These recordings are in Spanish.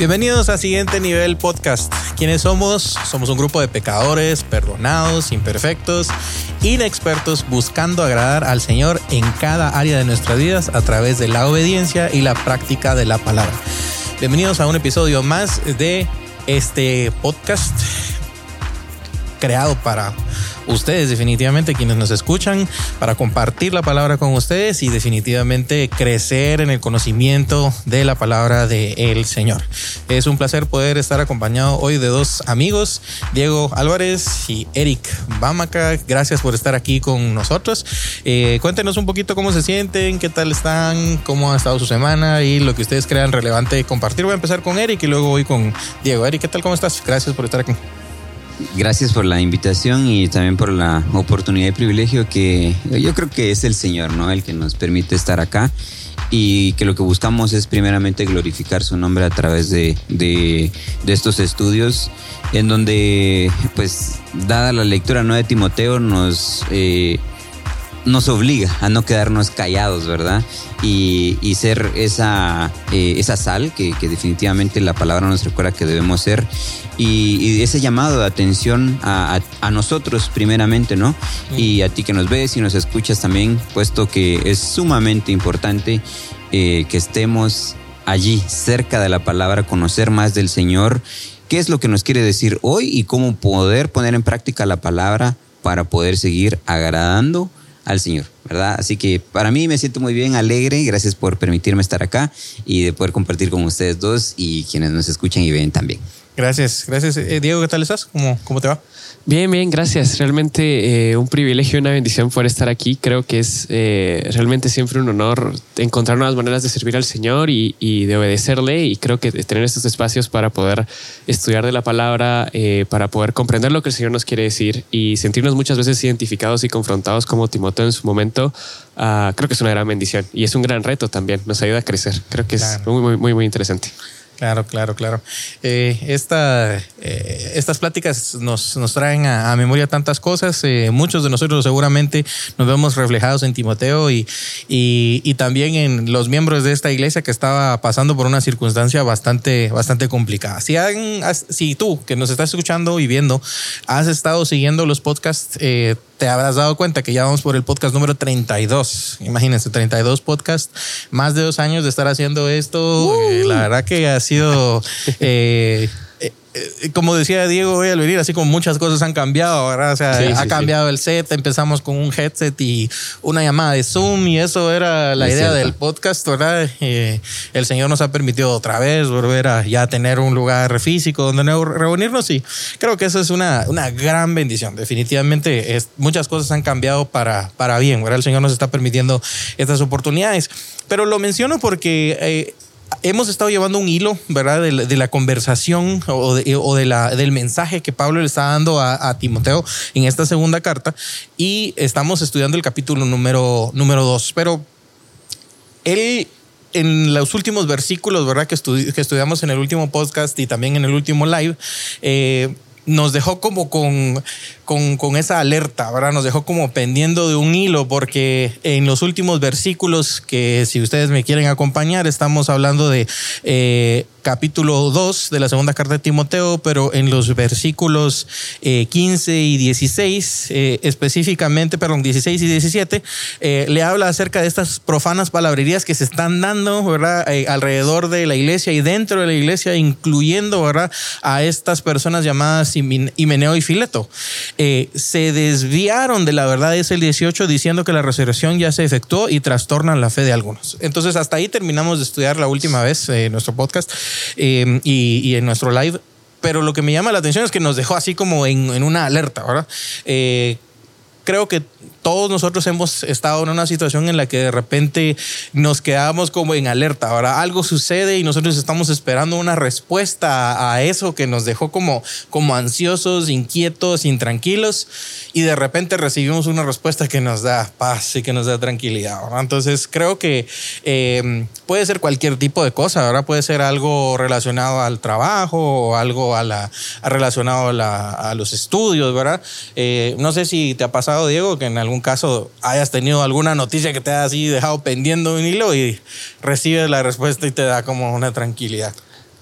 Bienvenidos a Siguiente Nivel Podcast. ¿Quiénes somos? Somos un grupo de pecadores, perdonados, imperfectos, inexpertos, buscando agradar al Señor en cada área de nuestras vidas a través de la obediencia y la práctica de la palabra. Bienvenidos a un episodio más de este podcast creado para ustedes definitivamente, quienes nos escuchan, para compartir la palabra con ustedes y definitivamente crecer en el conocimiento de la palabra del el Señor. Es un placer poder estar acompañado hoy de dos amigos, Diego Álvarez y Eric Bamaca. Gracias por estar aquí con nosotros. Eh, cuéntenos un poquito cómo se sienten, qué tal están, cómo ha estado su semana y lo que ustedes crean relevante compartir. Voy a empezar con Eric y luego voy con Diego. Eric, ¿qué tal? ¿Cómo estás? Gracias por estar aquí. Gracias por la invitación y también por la oportunidad y privilegio que yo creo que es el Señor, ¿no? El que nos permite estar acá y que lo que buscamos es primeramente glorificar su nombre a través de, de, estos estudios en donde, pues, dada la lectura ¿no? de Timoteo, nos... Eh, nos obliga a no quedarnos callados, ¿verdad? Y, ser esa, eh, esa sal que, definitivamente la palabra nos recuerda que debemos ser. Y, ese llamado de atención a, nosotros primeramente, ¿no? Y a ti que nos ves y nos escuchas también, puesto que es sumamente importante eh, que estemos allí, cerca de la palabra, conocer más del Señor, qué es lo que nos quiere decir hoy y cómo poder poner en práctica la palabra para poder seguir agradando al Señor, ¿verdad? Así que para mí me siento muy bien, alegre, gracias por permitirme estar acá y de poder compartir con ustedes dos y quienes nos escuchan y ven también. Gracias, gracias. Eh, Diego, ¿qué tal estás? ¿Cómo, cómo te va? Bien, bien, gracias. Realmente eh, un privilegio y una bendición poder estar aquí. Creo que es eh, realmente siempre un honor encontrar nuevas maneras de servir al Señor y, de obedecerle. Y creo que tener estos espacios para poder estudiar de la palabra, eh, para poder comprender lo que el Señor nos quiere decir y sentirnos muchas veces identificados y confrontados como Timoteo en su momento, ah, creo que es una gran bendición y es un gran reto también. Nos ayuda a crecer. Creo que es muy, muy, muy, muy interesante. Claro, claro, claro. Eh, esta, eh, estas pláticas nos, nos traen a, memoria tantas cosas. Eh, muchos de nosotros seguramente nos vemos reflejados en Timoteo y, y, también en los miembros de esta iglesia que estaba pasando por una circunstancia bastante, bastante complicada. Si, si tú que nos estás escuchando y viendo has estado siguiendo los podcasts, te habrás dado cuenta que ya vamos por el podcast número 32. Imagínense, 32 podcasts, más de dos años de estar haciendo esto. Uh. la verdad que ha sido eh, eh, como decía Diego hoy al venir, así como muchas cosas han cambiado, ¿verdad? O sea, ha cambiado el set, empezamos con un headset y una llamada de Zoom y eso era la idea del podcast, ¿verdad? Eh, el Señor nos ha permitido otra vez volver a ya tener un lugar físico donde reunirnos y creo que eso es una, una gran bendición. Definitivamente es, muchas cosas han cambiado para, para bien, ¿verdad? El Señor nos está permitiendo estas oportunidades. Pero lo menciono porque... Eh, hemos estado llevando un hilo, ¿verdad? De, la conversación o, de, la, del mensaje que Pablo le está dando a, Timoteo en esta segunda carta y estamos estudiando el capítulo número, número dos. Pero él en los últimos versículos, ¿verdad? Que, que, estudiamos en el último podcast y también en el último live, eh, nos dejó como con con, esa alerta, ¿verdad? Nos dejó como pendiendo de un hilo porque en los últimos versículos que si ustedes me quieren acompañar, estamos hablando de eh, capítulo 2 de la segunda carta de Timoteo, pero en los versículos 15 eh, y 16, eh, específicamente, perdón, 16 y 17, le habla acerca de estas profanas palabrerías que se están dando, ¿verdad? alrededor de la iglesia y dentro de la iglesia, incluyendo, ¿verdad? A estas personas llamadas Himeneo y Fileto. Eh, se desviaron de la verdad, es el 18, diciendo que la resurrección ya se efectuó y trastornan la fe de algunos. Entonces, hasta ahí terminamos de estudiar la última vez en eh, nuestro podcast eh, y, en nuestro live. Pero lo que me llama la atención es que nos dejó así como en, en una alerta, ¿verdad? creo que todos nosotros hemos estado en una situación en la que de repente nos quedamos como en alerta. Ahora algo sucede y nosotros estamos esperando una respuesta a eso que nos dejó como, como ansiosos, inquietos, intranquilos y de repente recibimos una respuesta que nos da paz y que nos da tranquilidad. Entonces creo que eh, puede ser cualquier tipo de cosa. Ahora puede ser algo relacionado al trabajo o algo a la, relacionado a, los estudios, ¿verdad? Eh, no sé si te ha pasado, Diego, que en algún caso hayas tenido alguna noticia que te haya así dejado pendiendo un hilo y recibes la respuesta y te da como una tranquilidad.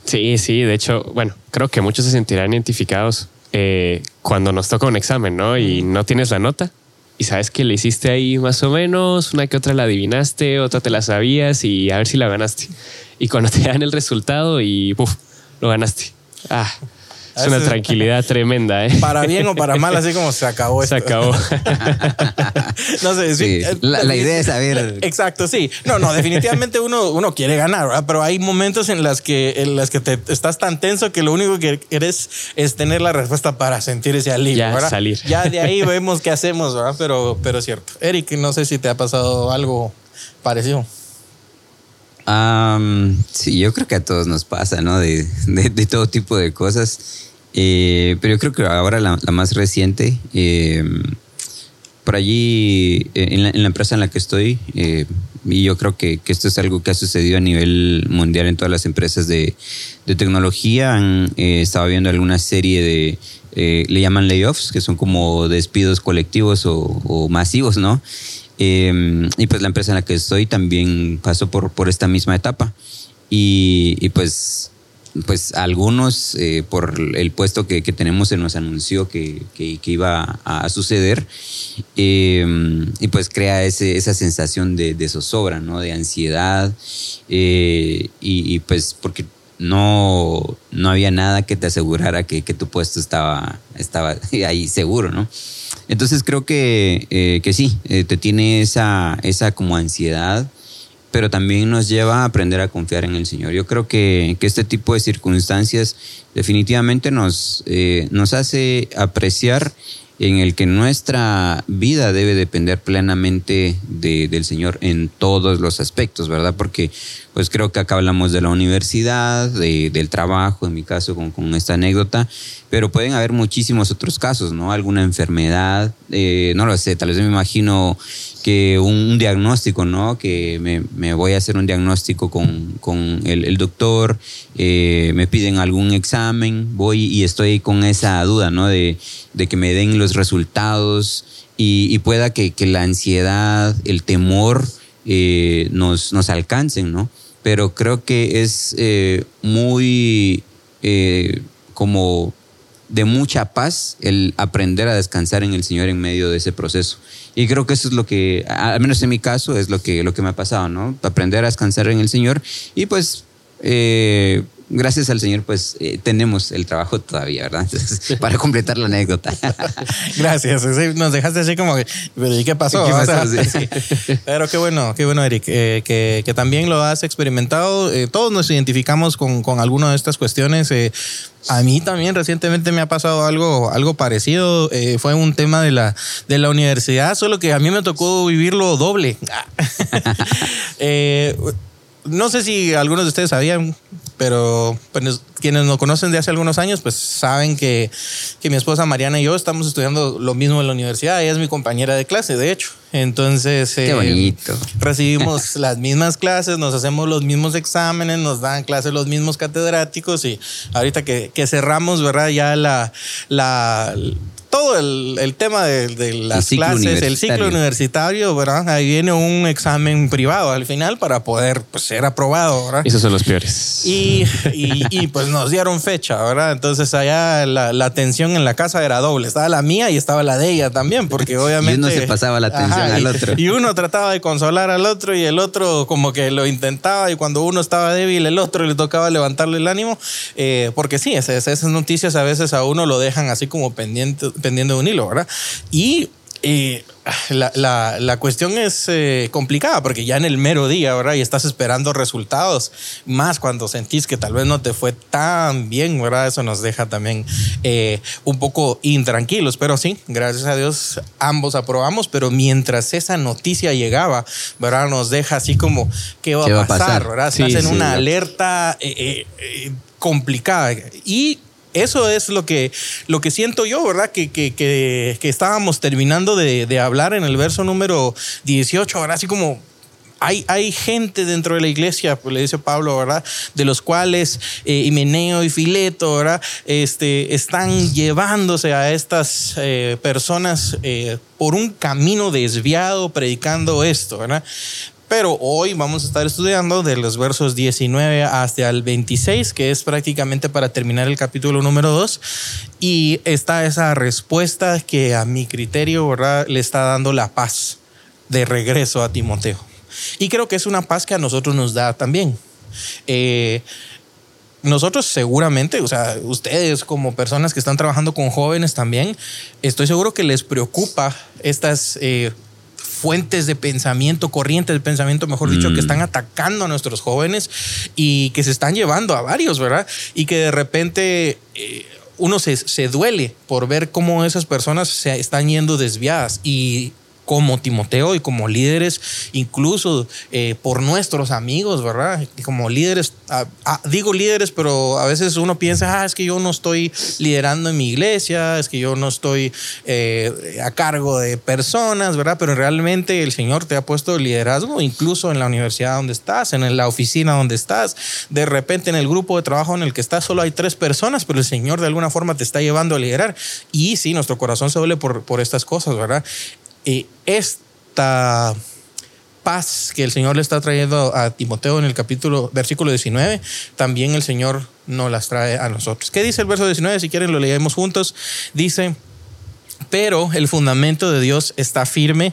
Sí, sí, de hecho, bueno, creo que muchos se sentirán identificados eh, cuando nos toca un examen, ¿no? Y no tienes la nota y sabes que le hiciste ahí más o menos, una que otra la adivinaste, otra te la sabías y a ver si la ganaste. Y cuando te dan el resultado y ¡puf! lo ganaste. Ah, es una tranquilidad tremenda, ¿eh? Para bien o para mal, así como se acabó Se acabó. no sé, Sí, la, la idea es saber. Exacto, sí. No, no, definitivamente uno, uno quiere ganar, ¿verdad? Pero hay momentos en las que, en las que te estás tan tenso que lo único que quieres es tener la respuesta para sentir ese alivio, Ya, ¿verdad? salir. Ya de ahí vemos qué hacemos, ¿verdad? Pero, pero es cierto. Eric, no sé si te ha pasado algo parecido. Am, sí, yo creo que a todos nos pasa, ¿no? De, de- de todo tipo de cosas. Eh, pero yo creo que ahora la, más reciente, eh, por allí, eh, en la, en la empresa en la que estoy, eh, y yo creo que, esto es algo que ha sucedido a nivel mundial en todas las empresas de, tecnología. Han eh, estado viendo alguna serie de, eh, le llaman layoffs, que son como despidos colectivos o masivos, ¿no? Eh, y pues la empresa en la que estoy también pasó por, por esta misma etapa. Y, y pues, pues algunos, eh, por el puesto que, que tenemos, se nos anunció que, que, que iba a, suceder. Eh, y pues crea ese, esa sensación de, de zozobra, ¿no? De ansiedad. Eh, y, y pues porque no, no había nada que te asegurara que tu puesto estaba, estaba ahí seguro, ¿no? Entonces creo que, eh, que sí, eh, te tiene esa, esa como ansiedad, pero también nos lleva a aprender a confiar en el Señor. Yo creo que, que este tipo de circunstancias definitivamente nos, eh, nos hace apreciar en el que nuestra vida debe depender plenamente de- del Señor en todos los aspectos, ¿verdad? Porque pues creo que acá hablamos de la universidad, de- del trabajo, en mi caso con, con esta anécdota, pero pueden haber muchísimos otros casos, ¿no? Alguna enfermedad, eh, no lo sé, tal vez me imagino que un, diagnóstico, ¿no? Que me, voy a hacer un diagnóstico con, con el, doctor, eh, me piden algún examen, voy y estoy con esa duda, ¿no? De, de que me den los resultados y, pueda que, que la ansiedad, el temor eh, nos, nos alcancen, ¿no? Pero creo que es eh, muy como de mucha paz el aprender a descansar en el Señor en medio de ese proceso. Y creo que eso es lo que, al menos en mi caso, es lo que, lo que me ha pasado, ¿no? Aprender a descansar en el Señor y pues... eh, Gracias al Señor, pues eh, tenemos el trabajo todavía, ¿verdad? Entonces, para completar la anécdota. Gracias. nos dejaste así como que, pero ¿y qué pasó? ¿Qué O sea, pasó? Sí. sí. Pero qué bueno, qué bueno, Eric, eh, que, que también lo has experimentado. Eh, todos nos identificamos con, con alguna de estas cuestiones. A mí también recientemente me ha pasado algo, algo parecido. Eh, fue un tema de la, de la universidad, solo que a mí me tocó vivirlo doble. Eh, no sé si algunos de ustedes sabían, pero pues, quienes nos conocen de hace algunos años, pues saben que, que mi esposa Mariana y yo estamos estudiando lo mismo en la universidad. Ella es mi compañera de clase, de hecho. Entonces, Qué eh, bonito. recibimos las mismas clases, nos hacemos los mismos exámenes, nos dan clases los mismos catedráticos y ahorita que, que cerramos, ¿verdad? Ya la, la todo el, el tema de, de las clases, el ciclo universitario, ¿verdad? Ahí viene un examen privado al final para poder pues, ser aprobado, ¿verdad? Esos son los peores. Y, y, y, pues nos dieron fecha, ¿verdad? Entonces allá la, la atención en la casa era doble. Estaba la mía y estaba la de ella también, porque obviamente... uno se pasaba la atención al y- otro. Y uno trataba de consolar al otro y el otro como que lo intentaba y cuando uno estaba débil, el otro le tocaba levantarle el ánimo. Eh, porque sí, esas, esas noticias a veces a uno lo dejan así como pendiente, pendiente de un hilo, ¿verdad? Y... eh, la, la- la cuestión es eh, complicada porque ya en el mero día, ¿verdad? Y estás esperando resultados, más cuando sentís que tal vez no te fue tan bien, ¿verdad? Eso nos deja también eh, un poco intranquilos, pero sí, gracias a Dios ambos aprobamos, pero mientras esa noticia llegaba, ¿verdad? Nos deja así como, ¿qué va, ¿Qué va a a pasar? pasar? ¿verdad? Sí, Estás en sí, una alerta eh, complicada y eso es lo que, lo que siento yo, ¿verdad? Que, que, que, estábamos terminando de, de hablar en el verso número 18, ahora así como hay, hay gente dentro de la iglesia, pues le dice Pablo, ¿verdad? De los cuales eh, Himeneo y Fileto, ¿verdad? Este, están llevándose a estas eh, personas eh, por un camino desviado predicando esto, ¿verdad? Pero hoy vamos a estar estudiando de los versos 19 hasta el 26, que es prácticamente para terminar el capítulo número 2. Y está esa respuesta que a mi criterio ¿verdad? le está dando la paz de regreso a Timoteo. Y creo que es una paz que a nosotros nos da también. Eh, nosotros seguramente, o sea, ustedes como personas que están trabajando con jóvenes también, estoy seguro que les preocupa estas eh, fuentes de pensamiento, corrientes de pensamiento, mejor dicho, que Mm. están atacando a nuestros jóvenes y que se están llevando a varios, ¿verdad? Y que de repente eh, uno se, se duele por ver cómo esas personas se están yendo desviadas y como Timoteo y como líderes, incluso eh, por nuestros amigos, ¿verdad? Como líderes, digo líderes, pero a veces uno piensa, ah, es que yo no estoy liderando en mi iglesia, es que yo no estoy eh, a cargo de personas, ¿verdad? Pero realmente el Señor te ha puesto liderazgo, incluso en la universidad donde estás, en la oficina donde estás, de repente en el grupo de trabajo en el que estás solo hay tres personas, pero el Señor de alguna forma te está llevando a liderar. Y sí, nuestro corazón se duele por, por estas cosas, ¿verdad? Eh, esta paz que el Señor le está trayendo a Timoteo en el capítulo, versículo 19, también el Señor nos las trae a nosotros. ¿Qué dice el verso 19? Si quieren lo leemos juntos. Dice, pero el fundamento de Dios está firme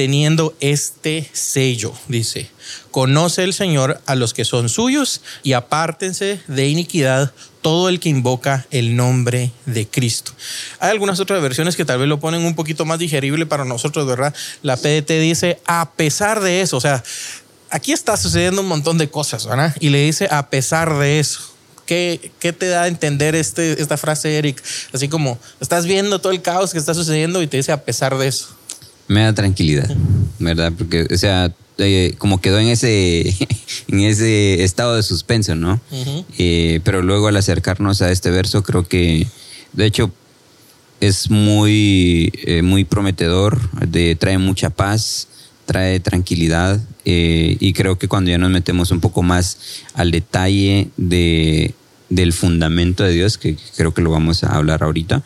teniendo este sello, dice, conoce el Señor a los que son suyos y apártense de iniquidad todo el que invoca el nombre de Cristo. Hay algunas otras versiones que tal vez lo ponen un poquito más digerible para nosotros, ¿verdad? La PDT dice, a pesar de eso, o sea, aquí está sucediendo un montón de cosas, ¿verdad? Y le dice, a pesar de eso. ¿Qué, ¿Qué, te da a entender este, esta frase, Eric? Así como estás viendo todo el caos que está sucediendo y te dice a pesar de eso. Me da tranquilidad, ¿verdad? Porque, o sea, eh, como quedó en ese, en ese estado de suspenso, ¿no? Uh -huh. eh, pero luego al acercarnos a este verso, creo que, de hecho, es muy, eh, muy prometedor, de, trae mucha paz, trae tranquilidad y creo que cuando ya nos metemos un poco más al detalle de, del fundamento de Dios, que creo que lo vamos a hablar ahorita,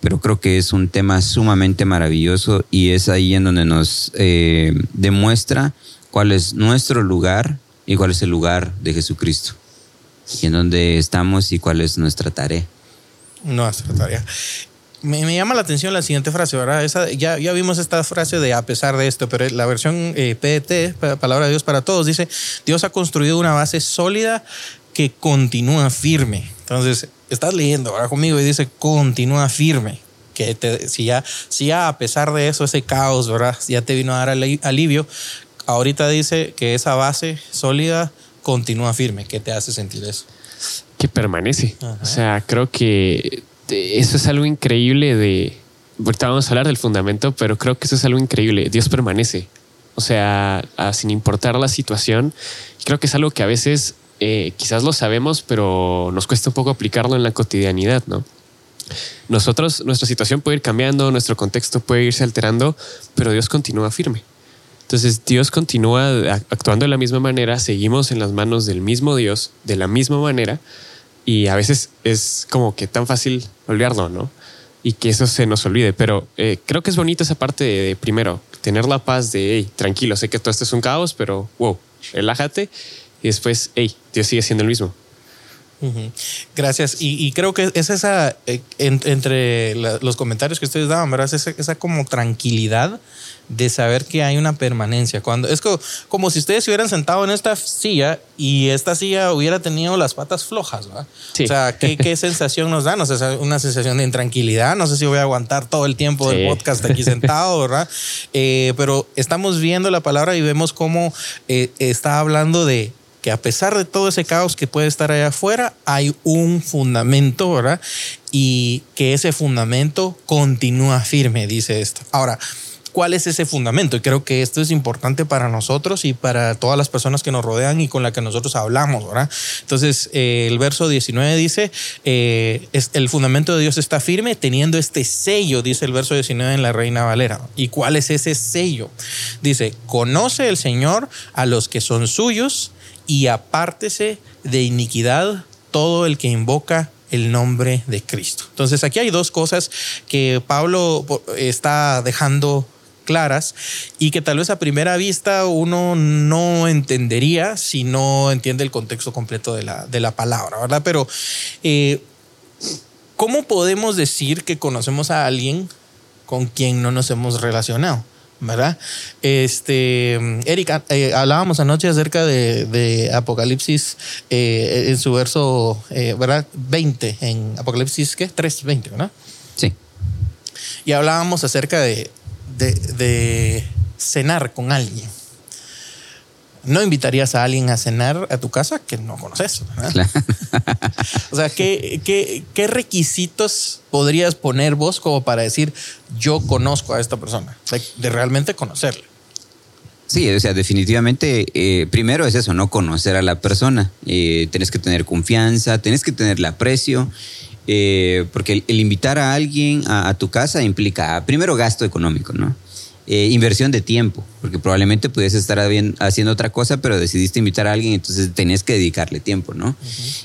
pero creo que es un tema sumamente maravilloso y es ahí en donde nos eh, demuestra cuál es nuestro lugar y cuál es el lugar de Jesucristo y en dónde estamos y cuál es nuestra tarea. Nuestra tarea. Me, me, llama la atención la siguiente frase, ¿verdad? Esa, ya, ya vimos esta frase de a pesar de esto, pero la versión eh, PDT, Palabra de Dios para Todos, dice, Dios ha construido una base sólida que continúa firme. Entonces, estás leyendo ahora conmigo y dice, continúa firme. Que te, si, ya, si ya a pesar de eso, ese caos, ¿verdad? Ya te vino a dar alivio, ahorita dice que esa base sólida continúa firme. ¿Qué te hace sentir eso? Que permanece. Ajá. O sea, creo que eso es algo increíble de... Ahorita vamos a hablar del fundamento, pero creo que eso es algo increíble. Dios permanece. O sea, sin importar la situación, creo que es algo que a veces eh, quizás lo sabemos, pero nos cuesta un poco aplicarlo en la cotidianidad, ¿no? Nosotros, nuestra situación puede ir cambiando, nuestro contexto puede irse alterando, pero Dios continúa firme. Entonces Dios continúa actuando de la misma manera, seguimos en las manos del mismo Dios, de la misma manera, y a veces es como que tan fácil olvidarlo, ¿no? Y que eso se nos olvide, pero eh, creo que es bonito esa parte de, primero, tener la paz de, hey, tranquilo, sé que todo esto es un caos, pero wow, relájate, y después, hey, Dios sigue siendo el mismo. Uh -huh. Gracias. Y, y, creo que es esa, eh, en, entre la, los comentarios que ustedes daban, ¿verdad? Es esa, esa, como tranquilidad de saber que hay una permanencia. Cuando Es como, como si ustedes se hubieran sentado en esta silla y esta silla hubiera tenido las patas flojas, ¿verdad? Sí. O sea, ¿qué, ¿qué, sensación nos da? No sé, una sensación de intranquilidad. No sé si voy a aguantar todo el tiempo sí. del podcast aquí sentado, ¿verdad? Eh, pero estamos viendo la palabra y vemos cómo eh, está hablando de que a pesar de todo ese caos que puede estar allá afuera, hay un fundamento, ¿verdad? Y que ese fundamento continúa firme, dice esto. Ahora, ¿cuál es ese fundamento? Y creo que esto es importante para nosotros y para todas las personas que nos rodean y con las que nosotros hablamos, ¿verdad? Entonces, eh, el verso 19 dice, eh, es, el fundamento de Dios está firme teniendo este sello, dice el verso 19 en la Reina Valera. ¿Y cuál es ese sello? Dice, conoce el Señor a los que son suyos y apártese de iniquidad todo el que invoca el nombre de Cristo. Entonces aquí hay dos cosas que Pablo está dejando claras y que tal vez a primera vista uno no entendería si no entiende el contexto completo de la, de la palabra, ¿verdad? Pero, eh, ¿cómo podemos decir que conocemos a alguien con quien no nos hemos relacionado? ¿Verdad? Este, Erika, eh, hablábamos anoche acerca de, Apocalipsis eh, en su verso, eh, ¿verdad? 20, en Apocalipsis, ¿qué? 3, 20, ¿verdad? Sí. Y hablábamos acerca de, de cenar con alguien no invitarías a alguien a cenar a tu casa que no conoces. o sea, ¿qué, ¿qué, requisitos podrías poner vos como para decir yo conozco a esta persona? De, realmente conocerla. Sí, o sea, definitivamente, eh, primero es eso, no conocer a la persona. Eh, tienes que tener confianza, tienes que tenerle aprecio, eh, porque el, invitar a alguien a, tu casa implica, primero, gasto económico, ¿no? Eh, inversión de tiempo, porque probablemente pudiese estar haciendo otra cosa, pero decidiste invitar a alguien, entonces tenías que dedicarle tiempo, ¿no?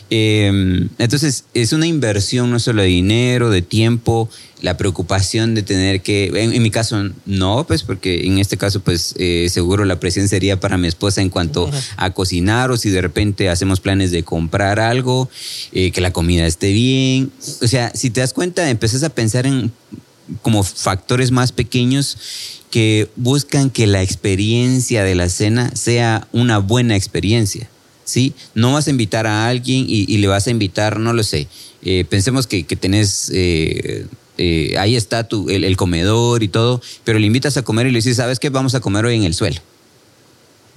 Em, entonces es una inversión no solo de dinero, de tiempo, la preocupación de tener que, en, mi caso no, pues porque en este caso pues eh, seguro la presión sería para mi esposa en cuanto a cocinar o si de repente hacemos planes de comprar algo, eh, que la comida esté bien, o sea, si te das cuenta, empezás a pensar en como factores más pequeños que buscan que la experiencia de la cena sea una buena experiencia. ¿sí? No vas a invitar a alguien y, le vas a invitar, no lo sé, eh, pensemos que, que tenés... Eh, eh, ahí está tu, el, comedor y todo, pero le invitas a comer y le dices, ¿sabes qué? Vamos a comer hoy en el suelo.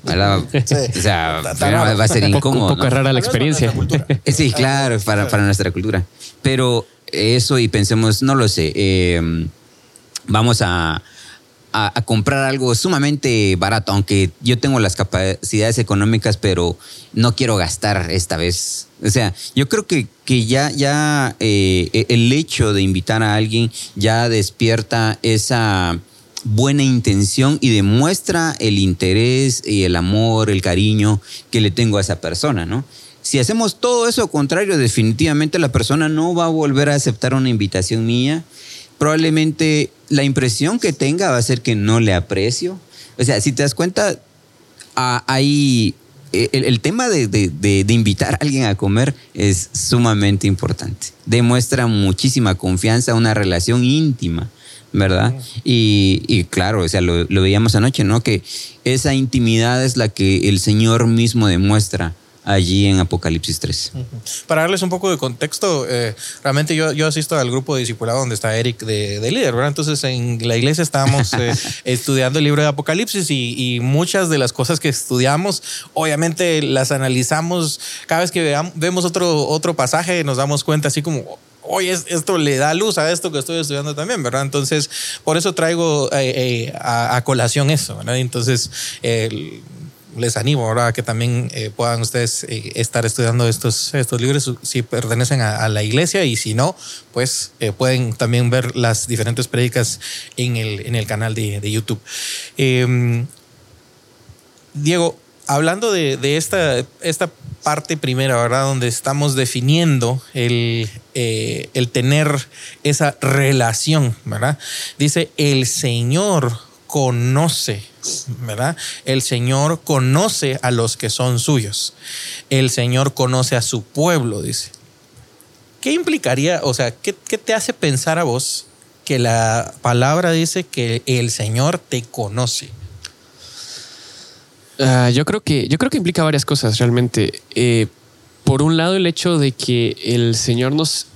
O sea, va a ser incómodo. Un poco, rara la experiencia. Sí, claro, para, para, nuestra cultura. Pero eso y pensemos, no lo sé, vamos a, a, comprar algo sumamente barato, aunque yo tengo las capacidades económicas, pero no quiero gastar esta vez. O sea, yo creo que, que ya, ya eh, el hecho de invitar a alguien ya despierta esa buena intención y demuestra el interés y el amor, el cariño que le tengo a esa persona, ¿no? Si hacemos todo eso contrario, definitivamente la persona no va a volver a aceptar una invitación mía probablemente la impresión que tenga va a ser que no le aprecio. O sea, si te das cuenta, ahí el, tema de, invitar a alguien a comer es sumamente importante. Demuestra muchísima confianza, una relación íntima, ¿verdad? Y, claro, o sea, lo, lo, veíamos anoche, ¿no? Que esa intimidad es la que el Señor mismo demuestra allí en Apocalipsis 3. Para darles un poco de contexto, eh, realmente yo, yo asisto al grupo de discipulado donde está Eric de, líder, ¿verdad? Entonces en la iglesia estábamos eh, estudiando el libro de Apocalipsis y, muchas de las cosas que estudiamos, obviamente las analizamos cada vez que vemos otro, otro pasaje, nos damos cuenta así como, oye, esto le da luz a esto que estoy estudiando también, ¿verdad? Entonces, por eso traigo eh, a, a, colación eso, ¿verdad? Entonces, el les animo ahora que también eh, puedan ustedes eh, estar estudiando estos, estos libros si pertenecen a, la iglesia y si no, pues eh, pueden también ver las diferentes prédicas en el, en el canal de, YouTube. Em, Diego, hablando de, esta, esta parte primera, ¿verdad? Donde estamos definiendo el, el tener esa relación, ¿verdad? Dice, el Señor conoce, ¿verdad? El Señor conoce a los que son suyos. El Señor conoce a su pueblo, dice. ¿Qué implicaría, o sea, qué, te hace pensar a vos que la palabra dice que el Señor te conoce? Ah, yo, creo que, yo creo que implica varias cosas realmente. Eh, por un lado, el hecho de que el Señor nos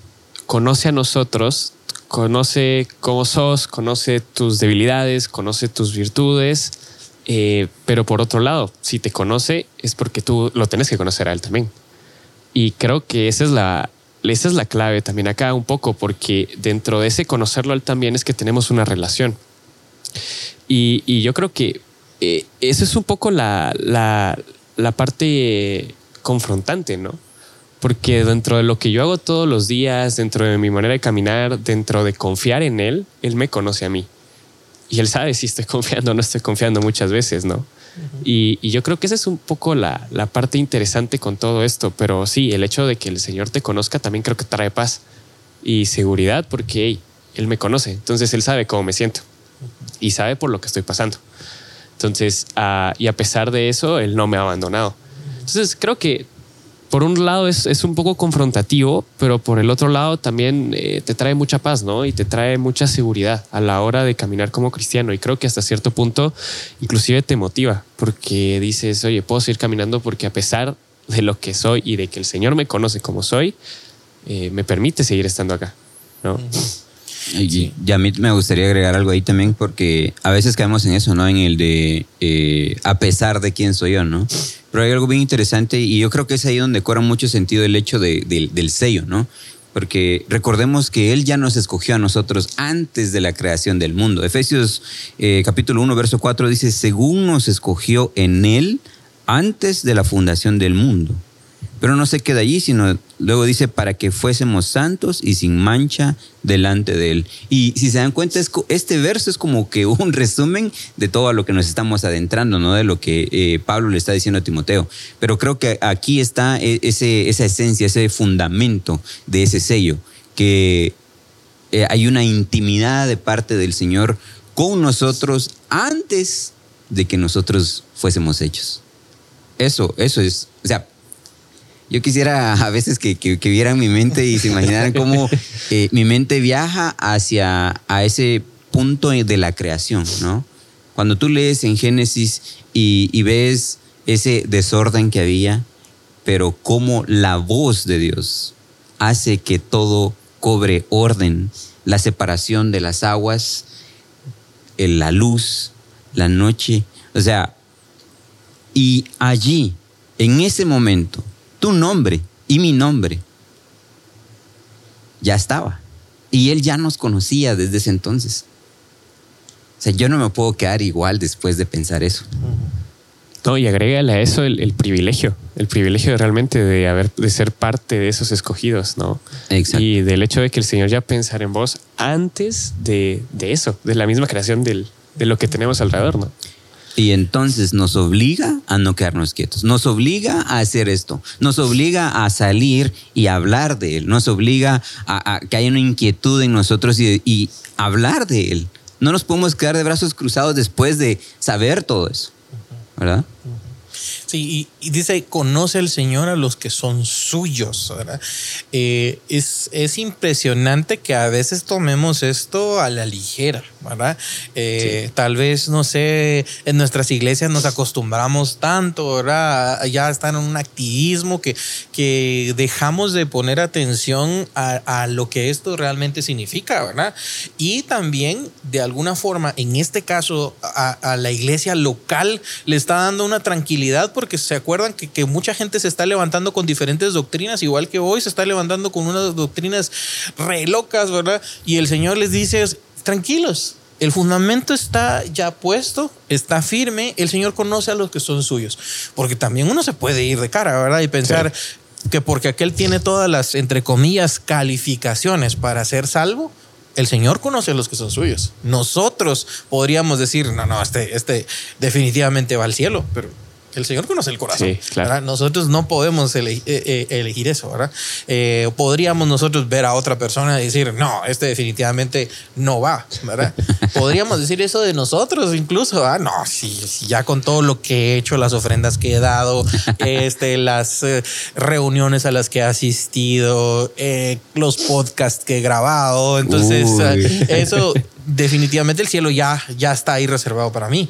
conoce a nosotros conoce cómo sos, conoce tus debilidades, conoce tus virtudes, eh, pero por otro lado, si te conoce es porque tú lo tienes que conocer a él también. Y creo que esa es la, esa es la clave también acá un poco, porque dentro de ese conocerlo él también es que tenemos una relación. Y, yo creo que eh, esa es un poco la, la parte confrontante, ¿no? Porque dentro de lo que yo hago todos los días, dentro de mi manera de caminar, dentro de confiar en Él, Él me conoce a mí. Y Él sabe si estoy confiando o no estoy confiando muchas veces, ¿no? y, yo creo que esa es un poco la, parte interesante con todo esto, pero sí, el hecho de que el Señor te conozca también creo que trae paz y seguridad porque Él me conoce, entonces Él sabe cómo me siento. y sabe por lo que estoy pasando. Entonces, ah, y a pesar de eso, Él no me ha abandonado. Entonces, creo que por un lado es, es, un poco confrontativo, pero por el otro lado también eh, te trae mucha paz, ¿no? Y te trae mucha seguridad a la hora de caminar como cristiano. Y creo que hasta cierto punto inclusive te motiva, porque dices, oye, puedo seguir caminando porque a pesar de lo que soy y de que el Señor me conoce como soy, eh, me permite seguir estando acá, ¿no? Y, a mí me gustaría agregar algo ahí también, porque a veces caemos en eso, ¿no? En el de eh, a pesar de quién soy yo, ¿no? Pero hay algo bien interesante y yo creo que es ahí donde cobra mucho sentido el hecho del sello, ¿no? Porque recordemos que Él ya nos escogió a nosotros antes de la creación del mundo. Efesios eh, capítulo 1, verso 4 dice, según nos escogió en Él antes de la fundación del mundo pero no se queda allí, sino luego dice para que fuésemos santos y sin mancha delante de Él. Y si se dan cuenta, este verso es como que un resumen de todo a lo que nos estamos adentrando, ¿no? De lo que eh, Pablo le está diciendo a Timoteo. Pero creo que aquí está e, ese, esa esencia, ese fundamento de ese sello, que eh, hay una intimidad de parte del Señor con nosotros antes de que nosotros fuésemos hechos. Eso, eso es, o sea, yo quisiera a veces que, vieran mi mente y se imaginaran cómo eh, mi mente viaja hacia a ese punto de la creación, ¿no? Cuando tú lees en Génesis y, ves ese desorden que había, pero cómo la voz de Dios hace que todo cobre orden, la separación de las aguas, la luz, la noche, o sea, y allí, en ese momento, tu nombre y mi nombre ya estaba. Y él ya nos conocía desde ese entonces. O sea, yo no me puedo quedar igual después de pensar eso. No, y agrégale a eso el, privilegio, el privilegio realmente de haber, de ser parte de esos escogidos, ¿no? Exacto. Y del hecho de que el Señor ya pensara en vos antes de, eso, de la misma creación de lo que tenemos alrededor, ¿no? Y entonces nos obliga a no quedarnos quietos, nos obliga a hacer esto, nos obliga a salir y hablar de Él, nos obliga a, que haya una inquietud en nosotros y, hablar de Él. No nos podemos quedar de brazos cruzados después de saber todo eso, ¿verdad? Sí, y, dice, conoce el Señor a los que son suyos, ¿verdad? Eh, es, es, impresionante que a veces tomemos esto a la ligera, ¿verdad? Eh, tal vez, no sé, en nuestras iglesias nos acostumbramos tanto, ¿verdad? Ya estar en un activismo que, que dejamos de poner atención a, lo que esto realmente significa, ¿verdad? Y también, de alguna forma, en este caso, a, a la iglesia local le está dando una tranquilidad porque se acuerdan que, mucha gente se está levantando con diferentes doctrinas, igual que hoy se está levantando con unas doctrinas re locas, ¿verdad? Y el Señor les dice, tranquilos, el fundamento está ya puesto, está firme, el Señor conoce a los que son suyos, porque también uno se puede ir de cara, ¿verdad? Y pensar que porque aquel tiene todas las, entre comillas, calificaciones para ser salvo, el Señor conoce a los que son suyos. Nosotros podríamos decir, no, no, este, este definitivamente va al cielo, pero el Señor conoce el corazón. Nosotros no podemos eh, eh, elegir eso, ¿verdad? Eh, podríamos nosotros ver a otra persona y decir, no, este definitivamente no va, ¿verdad? podríamos decir eso de nosotros incluso, ¿ah? No, sí, ya con todo lo que he hecho, las ofrendas que he dado, este, las reuniones a las que he asistido, los podcasts que he grabado, entonces eso definitivamente el cielo ya, ya está ahí reservado para mí.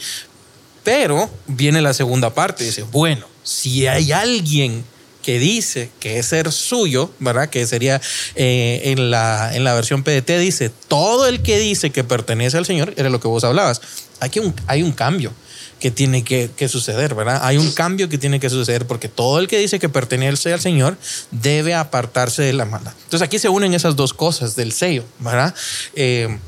Pero viene la segunda parte, dice, bueno, si hay alguien que dice que es ser suyo, ¿verdad? Que sería eh, en, la, en la versión PDT, dice, todo el que dice que pertenece al Señor, era lo que vos hablabas. Aquí hay un cambio que tiene que, que, suceder, ¿verdad? Hay un cambio que tiene que suceder porque todo el que dice que pertenece al Señor debe apartarse de la maldad. Entonces aquí se unen esas dos cosas del sello, ¿verdad? Eh,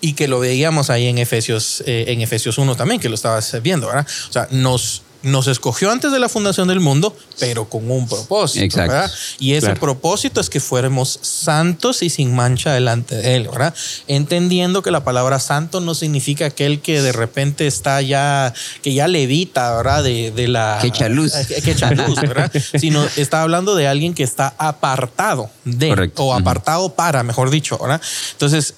y que lo veíamos ahí en Efesios, eh, en Efesios 1 también, que lo estabas viendo, ¿verdad? O sea, nos, nos escogió antes de la fundación del mundo, pero con un propósito, ¿verdad? Y ese propósito es que fuéramos santos y sin mancha delante de Él, ¿verdad? Entendiendo que la palabra santo no significa aquel que de repente está ya, que ya levita, ¿verdad? De, de la... Que echa luz. Que echa luz, ¿verdad? Sino está hablando de alguien que está apartado de, o apartado para, mejor dicho, ¿verdad? Entonces,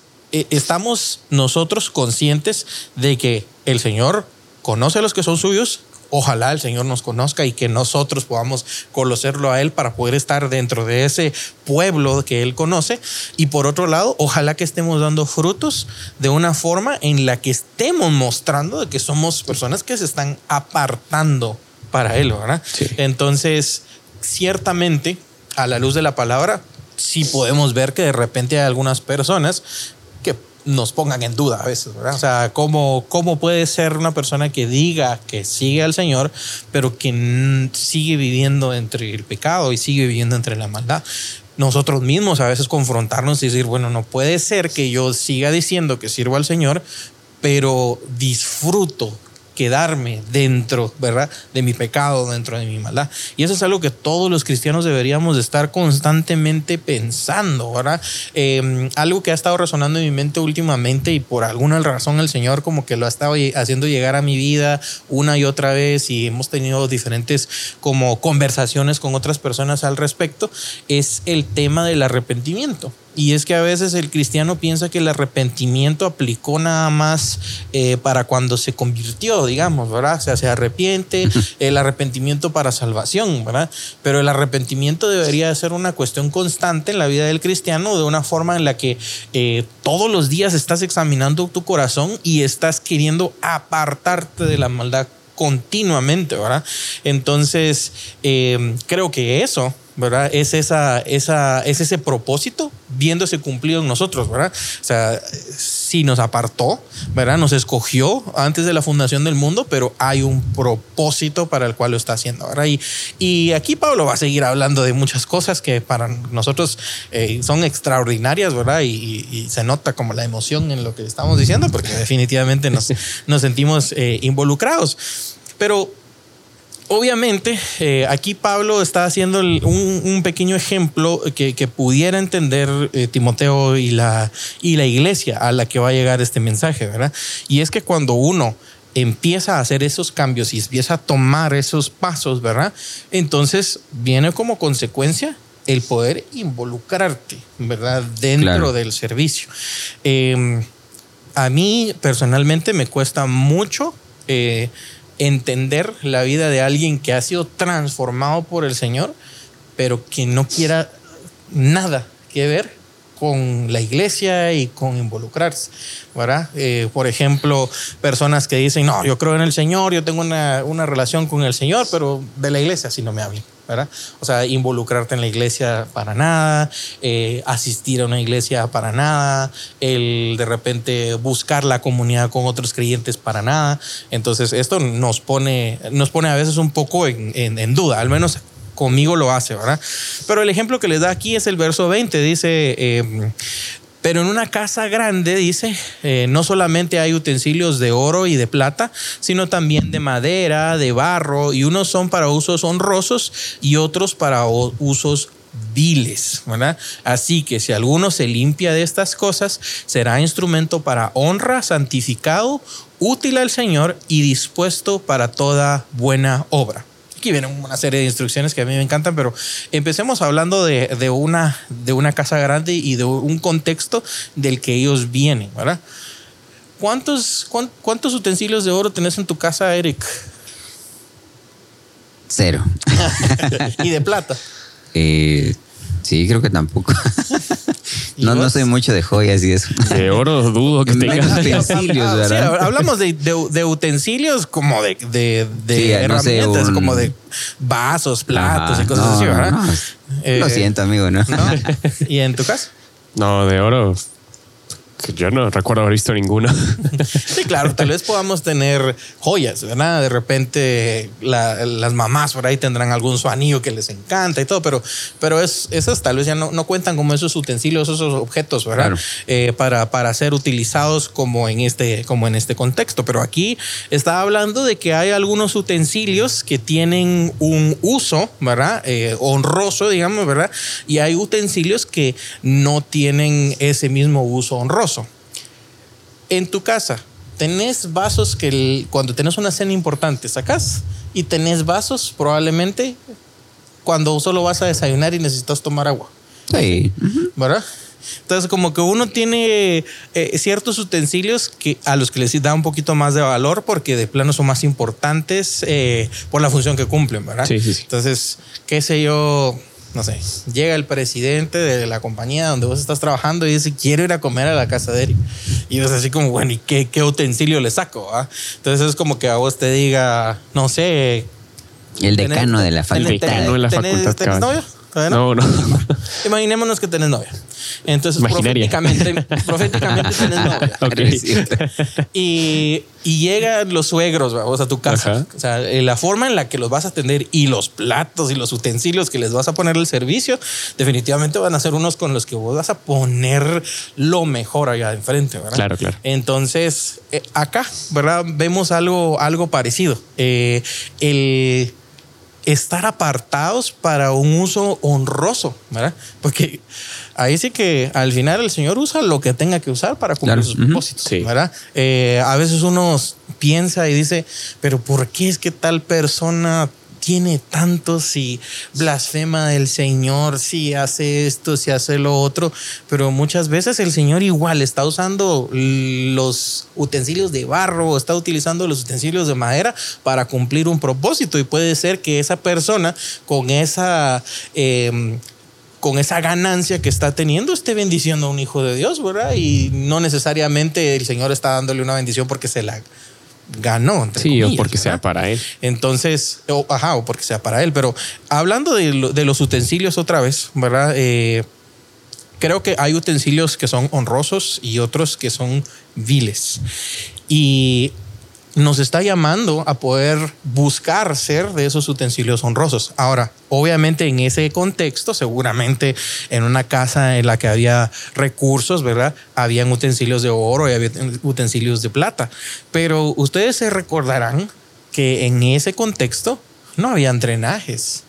estamos nosotros conscientes de que el Señor conoce a los que son suyos, ojalá el Señor nos conozca y que nosotros podamos conocerlo a Él para poder estar dentro de ese pueblo que Él conoce. Y por otro lado, ojalá que estemos dando frutos de una forma en la que estemos mostrando de que somos personas que se están apartando para Él, ¿verdad? Entonces, ciertamente, a la luz de la palabra, sí podemos ver que de repente hay algunas personas nos pongan en duda a veces, ¿verdad? O sea, ¿cómo, ¿cómo puede ser una persona que diga que sigue al Señor, pero que sigue viviendo entre el pecado y sigue viviendo entre la maldad? Nosotros mismos a veces confrontarnos y decir, bueno, no puede ser que yo siga diciendo que sirvo al Señor, pero disfruto quedarme dentro, ¿verdad? De mi pecado, dentro de mi maldad. Y eso es algo que todos los cristianos deberíamos estar constantemente pensando, ¿verdad? Em, algo que ha estado resonando en mi mente últimamente y por alguna razón el Señor como que lo ha estado haciendo llegar a mi vida una y otra vez y hemos tenido diferentes como conversaciones con otras personas al respecto, es el tema del arrepentimiento. Y es que a veces el cristiano piensa que el arrepentimiento aplicó nada más eh, para cuando se convirtió, digamos, ¿verdad? O sea, se arrepiente, el arrepentimiento para salvación, ¿verdad? Pero el arrepentimiento debería ser una cuestión constante en la vida del cristiano, de una forma en la que eh, todos los días estás examinando tu corazón y estás queriendo apartarte de la maldad continuamente, ¿verdad? Entonces, eh, creo que eso ¿verdad? Es, esa, esa, es ese propósito viéndose cumplido en nosotros, ¿verdad? O sea, sí nos apartó, ¿verdad? Nos escogió antes de la fundación del mundo, pero hay un propósito para el cual lo está haciendo, ¿verdad? Y, y aquí Pablo va a seguir hablando de muchas cosas que para nosotros eh, son extraordinarias, ¿verdad? Y, se nota como la emoción en lo que estamos diciendo, porque definitivamente nos, nos sentimos eh, involucrados. Pero obviamente, eh, aquí Pablo está haciendo un, pequeño ejemplo que, pudiera entender eh, Timoteo y la, y la iglesia a la que va a llegar este mensaje, ¿verdad? Y es que cuando uno empieza a hacer esos cambios y empieza a tomar esos pasos, ¿verdad? Entonces viene como consecuencia el poder involucrarte, ¿verdad? Dentro del servicio. Em, a mí personalmente me cuesta mucho eh, entender la vida de alguien que ha sido transformado por el Señor, pero que no quiera nada que ver con la iglesia y con involucrarse, ¿verdad? Eh, por ejemplo, personas que dicen, no, yo creo en el Señor, yo tengo una, una relación con el Señor, pero de la iglesia sí no me hablen. O sea, involucrarte en la iglesia para nada, eh, asistir a una iglesia para nada, el de repente buscar la comunidad con otros creyentes para nada. Entonces, esto nos pone, nos pone a veces un poco en, en, duda, al menos conmigo lo hace, ¿verdad? Pero el ejemplo que les da aquí es el verso 20, dice, eh, pero en una casa grande, dice, eh, no solamente hay utensilios de oro y de plata, sino también de madera, de barro, y unos son para usos honrosos y otros para usos viles, ¿verdad? Así que si alguno se limpia de estas cosas, será instrumento para honra, santificado, útil al Señor y dispuesto para toda buena obra. Aquí vienen una serie de instrucciones que a mí me encantan, pero empecemos hablando de, una, de una casa grande y de un contexto del que ellos vienen, ¿verdad? ¿Cuántos, cuántos utensilios de oro tenés en tu casa, Eric? Cero. ¿Y de plata? Eh, sí, creo que tampoco. No, no soy mucho de joyas y eso. De oro dudo que tengas. utensilios, ¿verdad? hablamos de, de, utensilios como de, de, herramientas, como de vasos, platos y cosas así, ¿verdad? Eh, lo siento, amigo, ¿no? ¿Y en tu caso? No, de oro yo no recuerdo haber visto ninguna. Sí, claro, tal vez podamos tener joyas, ¿verdad? De repente las mamás por ahí tendrán algún su anillo que les encanta y todo, pero, pero es, esas tal vez ya no, no cuentan como esos utensilios, esos objetos, ¿verdad? Eh, para, para ser utilizados como en, este, como en este contexto. Pero aquí está hablando de que hay algunos utensilios que tienen un uso, ¿verdad? Eh, honroso, digamos, ¿verdad? Y hay utensilios que no tienen ese mismo uso honroso en tu casa, tenés vasos que cuando tenés una cena importante sacas y tenés vasos probablemente cuando solo vas a desayunar y necesitas tomar agua. Sí. ¿Verdad? Entonces, como que uno tiene eh, ciertos utensilios que, a los que les da un poquito más de valor porque de plano son más importantes eh, por la función que cumplen, ¿verdad? Sí, sí, sí. Entonces, qué sé yo, no sé, llega el presidente de la compañía donde vos estás trabajando y dice, quiero ir a comer a la casa de Eric. Y es así como, bueno, ¿y qué, qué utensilio le saco? ah? Entonces es como que a vos te diga, no sé. El decano de la facultad. decano de la tenés- facultad. ¿Todavía no? No, no. Imaginémonos que tenés novia. Entonces, Imaginaria. proféticamente, proféticamente tenés novia. Ok. Y, y llegan los suegros, vamos, a tu casa. Ajá. O sea, eh, la forma en la que los vas a atender y los platos y los utensilios que les vas a poner el servicio, definitivamente van a ser unos con los que vos vas a poner lo mejor allá enfrente, ¿verdad? Claro, claro. Entonces, eh, acá, ¿verdad? Vemos algo, algo parecido. Eh, el estar apartados para un uso honroso, ¿verdad? Porque ahí sí que al final el Señor usa lo que tenga que usar para cumplir Claro. sus propósitos, Sí. ¿verdad? Eh, a veces uno piensa y dice, pero ¿por qué es que tal persona tiene tanto si blasfema del Señor, si hace esto, si hace lo otro? Pero muchas veces el Señor igual está usando los utensilios de barro está utilizando los utensilios de madera para cumplir un propósito y puede ser que esa persona con esa... eh, con esa ganancia que está teniendo, esté bendiciendo a un hijo de Dios, ¿verdad? Y no necesariamente el Señor está dándole una bendición porque se la ganó. entre Sí, o porque sea para él. Entonces, o, ajá, o porque sea para él. Pero hablando de, lo- de los utensilios otra vez, ¿verdad? Eh, creo que hay utensilios que son honrosos y otros que son viles. Y nos está llamando a poder buscar ser de esos utensilios honrosos. Ahora, obviamente en ese contexto, seguramente en una casa en la que había recursos, ¿verdad? Habían utensilios de oro y había utensilios de plata. Pero ustedes se recordarán que en ese contexto no habían drenajes,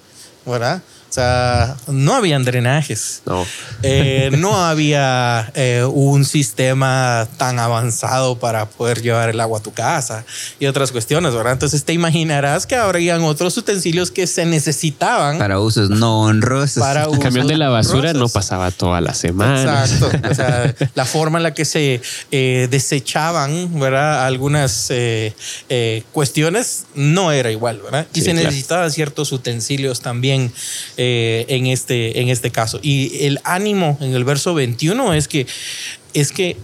¿verdad? O sea, no habían drenajes. No. Eh, no había eh, un sistema tan avanzado para poder llevar el agua a tu casa y otras cuestiones, ¿verdad? Entonces te imaginarás que habrían otros utensilios que se necesitaban para, usos no honrosos. para El camión de la basura no pasaba toda la semana. Exacto. O sea, la forma en la que se eh, desechaban, ¿verdad? Algunas eh, eh, cuestiones no era igual, ¿verdad? Y Sí, se claro. necesitaban ciertos utensilios también eh, en, este, en este caso. Y el ánimo en el verso 21 es que, es que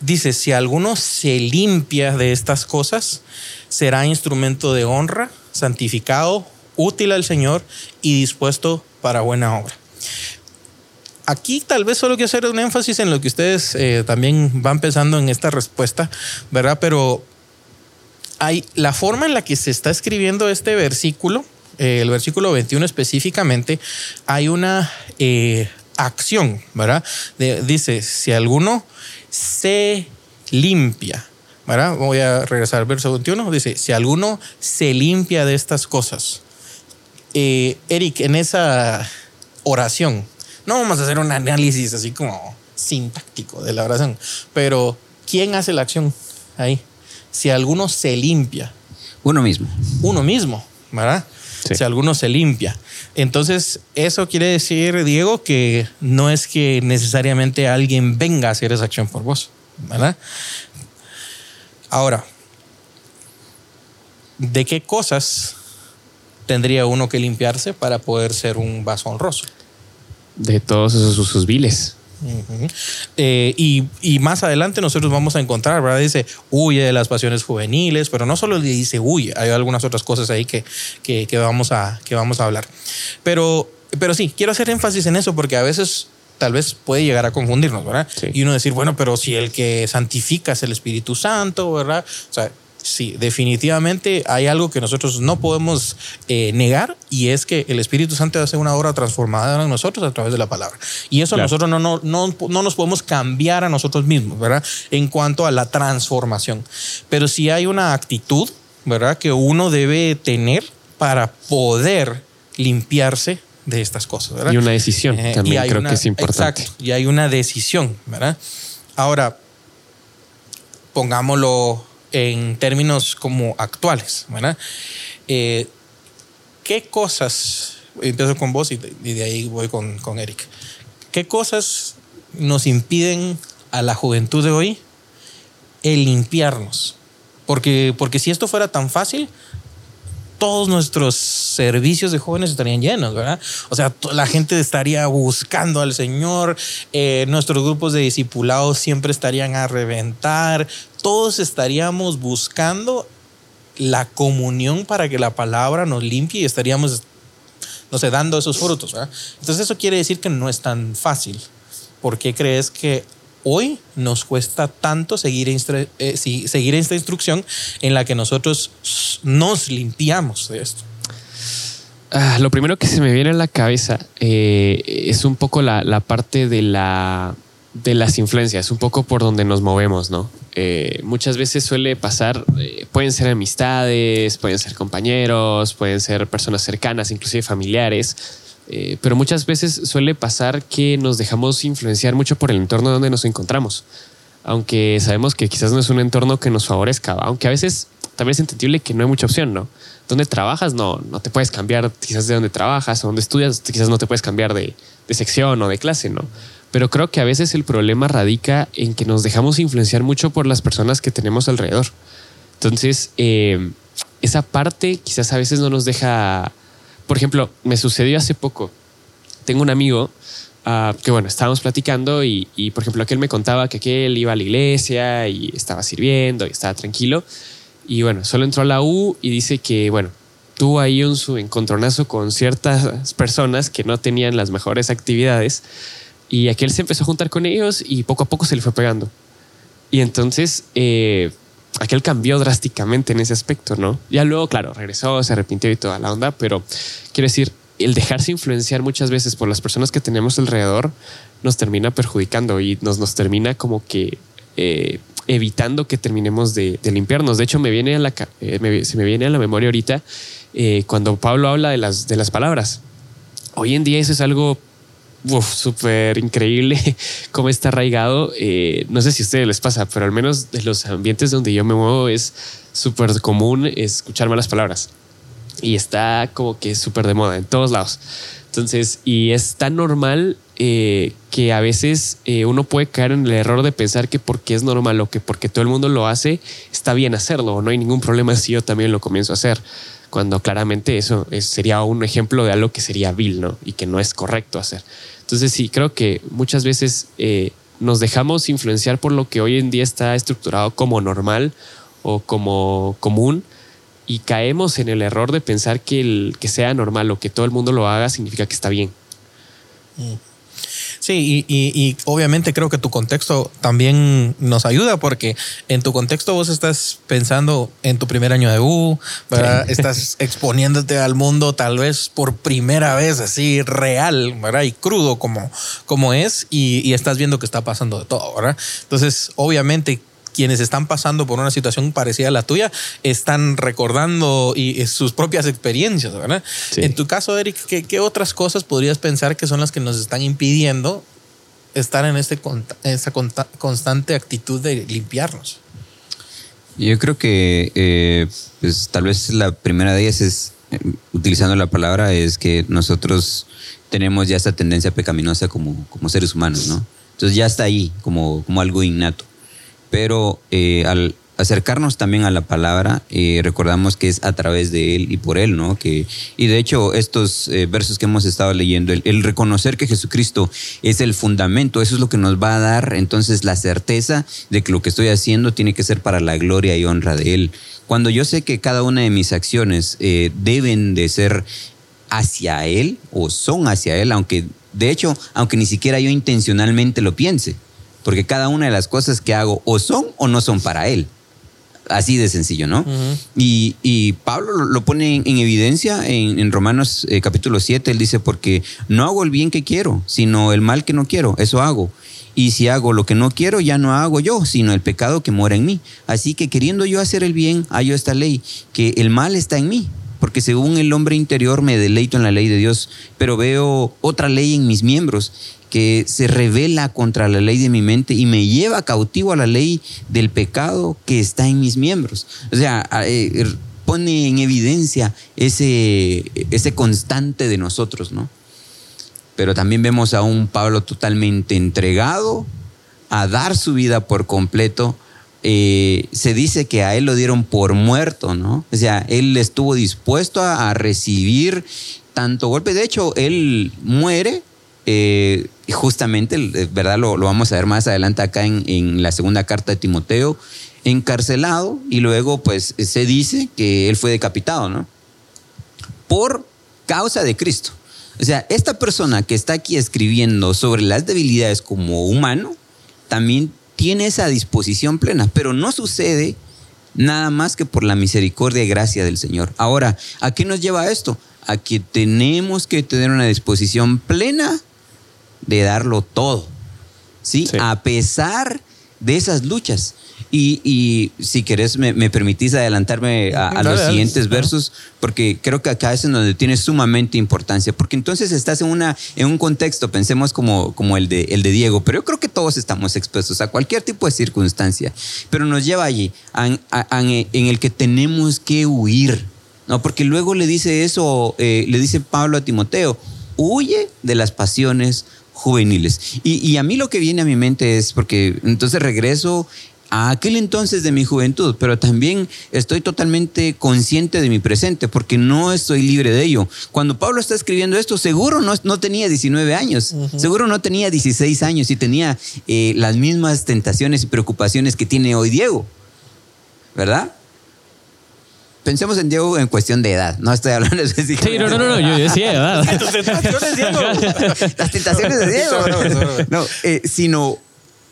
dice, si alguno se limpia de estas cosas, será instrumento de honra, santificado, útil al Señor y dispuesto para buena obra. Aquí tal vez solo quiero hacer un énfasis en lo que ustedes eh, también van pensando en esta respuesta, ¿verdad? Pero hay la forma en la que se está escribiendo este versículo, eh, el versículo 21 específicamente, hay una eh, acción, ¿verdad? De- dice, si alguno se limpia, ¿verdad? Voy a regresar al verso 21, dice, si alguno se limpia de estas cosas. Eh, Eric, en esa oración, no vamos a hacer un análisis así como sintáctico de la oración, pero ¿quién hace la acción ahí? Si alguno se limpia, Uno mismo. uno mismo, ¿verdad? Sí. Si alguno se limpia. Entonces, eso quiere decir, Diego, que no es que necesariamente alguien venga a hacer esa acción por vos, ¿verdad? Ahora, ¿de qué cosas tendría uno que limpiarse para poder ser un vaso honroso? De todos esos usos viles. Ujú. Eh, y, y más adelante nosotros vamos a encontrar, ¿verdad? Dice, huye de las pasiones juveniles, pero no solo le dice huye, hay algunas otras cosas ahí que, que, que vamos, a, que vamos a hablar. Pero, pero sí, quiero hacer énfasis en eso porque a veces tal vez puede llegar a confundirnos, ¿verdad? Sí. Y uno decir, bueno, pero si el que santifica es el Espíritu Santo, ¿verdad? O sea, sí, definitivamente hay algo que nosotros no podemos eh, negar y es que el Espíritu Santo hace una obra transformadora en nosotros a través de la palabra. Y eso Claro. nosotros no, no, no, no nos podemos cambiar a nosotros mismos, ¿verdad? En cuanto a la transformación. Pero sí hay una actitud, ¿verdad? Que uno debe tener para poder limpiarse de estas cosas, ¿verdad? Y una decisión Eh, también creo una- que es importante. Exacto, y hay una decisión, ¿verdad? Ahora, pongámoslo en términos como actuales, ¿verdad? Eh, ¿Qué cosas, empiezo con vos y de, ahí voy con, con Eric, qué cosas nos impiden a la juventud de hoy el limpiarnos. Porque, porque si esto fuera tan fácil, todos nuestros servicios de jóvenes estarían llenos, ¿verdad? O sea, la gente estaría buscando al Señor, eh, nuestros grupos de discipulados siempre estarían a reventar, todos estaríamos buscando la comunión para que la palabra nos limpie y estaríamos, no sé, dando esos frutos. Entonces eso quiere decir que no es tan fácil. ¿Por qué crees que hoy nos cuesta tanto seguir, eh, seguir esta instrucción en la que nosotros nos limpiamos de esto? Ah, lo primero que se me viene a la cabeza eh, es un poco la, parte de, la, de las influencias, un poco por donde nos movemos, ¿no? Eh, muchas veces suele pasar, pueden ser amistades, pueden ser compañeros, pueden ser personas cercanas, inclusive familiares, eh, pero muchas veces suele pasar que nos dejamos influenciar mucho por el entorno donde nos encontramos. Aunque sabemos que quizás no es un entorno que nos favorezca, aunque a veces también es entendible que no hay mucha opción, ¿no? Donde trabajas, no, no te puedes cambiar quizás de donde trabajas o donde estudias, quizás no te puedes cambiar de, sección o de clase, ¿no? Pero creo que a veces el problema radica en que nos dejamos influenciar mucho por las personas que tenemos alrededor. Entonces, eh, esa parte quizás a veces no nos deja por ejemplo, me sucedió hace poco. Tengo un amigo ah, que, bueno, estábamos platicando y, por ejemplo, aquel me contaba que aquel iba a la iglesia y estaba sirviendo y estaba tranquilo. Y bueno, solo entró a la U y dice que, bueno, tuvo ahí un su encontronazo con ciertas personas que no tenían las mejores actividades y aquel se empezó a juntar con ellos y poco a poco se le fue pegando. Y entonces, eh, aquel cambió drásticamente en ese aspecto, ¿no? Ya luego, claro, regresó, se arrepintió y toda la onda, pero quiero decir, el dejarse influenciar muchas veces por las personas que tenemos alrededor nos termina perjudicando y nos, nos termina como que eh, evitando que terminemos de, limpiarnos. De hecho, me viene a la, eh, se me viene a la memoria ahorita eh, cuando Pablo habla de las, de las palabras. Hoy en día eso es algo súper increíble cómo está arraigado. Eh, no sé si a ustedes les pasa, pero al menos de los ambientes donde yo me muevo es súper común escuchar malas palabras. Y está como que súper de moda en todos lados. Entonces, y es tan normal eh, que a veces eh, uno puede caer en el error de pensar que porque es normal o que porque todo el mundo lo hace, está bien hacerlo o no hay ningún problema si yo también lo comienzo a hacer cuando claramente eso sería un ejemplo de algo que sería vil, ¿no? Y que no es correcto hacer. Entonces sí, creo que muchas veces eh, nos dejamos influenciar por lo que hoy en día está estructurado como normal o como común y caemos en el error de pensar que el que sea normal o que todo el mundo lo haga significa que está bien. Mm. Sí, y, obviamente creo que tu contexto también nos ayuda porque en tu contexto vos estás pensando en tu primer año de U, ¿verdad? estás exponiéndote al mundo tal vez por primera vez así real, ¿verdad? Y crudo como, como es y, y estás viendo que está pasando de todo, ¿verdad? Entonces, obviamente quienes están pasando por una situación parecida a la tuya están recordando y, sus propias experiencias, ¿verdad? En tu caso, Eric, ¿qué, otras cosas podrías pensar que son las que nos están impidiendo estar en este, esa constante actitud de limpiarnos? Yo creo que eh, pues, tal vez la primera de ellas es, eh, utilizando la palabra, es que nosotros tenemos ya esta tendencia pecaminosa como, como seres humanos, ¿no? Entonces ya está ahí como, como algo innato pero eh, al acercarnos también a la palabra, eh, recordamos que es a través de Él y por Él, ¿no? Que, y de hecho, estos eh, versos que hemos estado leyendo, el, reconocer que Jesucristo es el fundamento, eso es lo que nos va a dar entonces la certeza de que lo que estoy haciendo tiene que ser para la gloria y honra de Él. Cuando yo sé que cada una de mis acciones deben de ser hacia Él o son hacia Él, aunque de hecho, aunque ni siquiera yo intencionalmente lo piense porque cada una de las cosas que hago o son o no son para Él. Así de sencillo, ¿no? y, Pablo lo pone en, evidencia en, Romanos eh, capítulo 7, él dice, porque no hago el bien que quiero, sino el mal que no quiero, eso hago. Y si hago lo que no quiero, ya no hago yo, sino el pecado que mora en mí. Así que queriendo yo hacer el bien, hallo esta ley, que el mal está en mí, porque según el hombre interior me deleito en la ley de Dios, pero veo otra ley en mis miembros que se revela contra la ley de mi mente y me lleva cautivo a la ley del pecado que está en mis miembros. O sea, eh, er, pone en evidencia ese, ese constante de nosotros, ¿no? pero también vemos a un Pablo totalmente entregado a dar su vida por completo. Eh, se dice que a él lo dieron por muerto, ¿no? O sea, él estuvo dispuesto a, recibir tanto golpe. De hecho, él muere eh, justamente, ¿verdad? Lo, vamos a ver más adelante acá en, en, la segunda carta de Timoteo, encarcelado y luego pues se dice que él fue decapitado, ¿no? Por causa de Cristo. O sea, esta persona que está aquí escribiendo sobre las debilidades como humano, también tiene esa disposición plena, pero no sucede nada más que por la misericordia y gracia del Señor. Ahora, ¿a qué nos lleva esto? A que tenemos que tener una disposición plena de darlo todo, ¿sí? A pesar de esas luchas. Y, si querés, me, permitís adelantarme a, los siguientes versos, porque creo que acá es en donde tiene sumamente importancia, porque entonces estás en, una, en un contexto, pensemos como, como el, de, el de Diego, pero yo creo que todos estamos expuestos a cualquier tipo de circunstancia, pero nos lleva allí, en el que tenemos que huir, ¿no? Porque luego le dice eso, eh, le dice Pablo a Timoteo, huye de las pasiones juveniles. Y, y, a mí lo que viene a mi mente es, porque entonces regreso a aquel entonces de mi juventud, pero también estoy totalmente consciente de mi presente porque no estoy libre de ello. Cuando Pablo está escribiendo esto, seguro no, no tenía 19 años, seguro no tenía 16 años y tenía eh, las mismas tentaciones y preocupaciones que tiene hoy Diego, ¿verdad? Pensemos en Diego en cuestión de edad. No estoy hablando de Sí, no, no, no, yo decía edad. Las tentaciones, Diego. Las tentaciones de Diego. No, eh, sino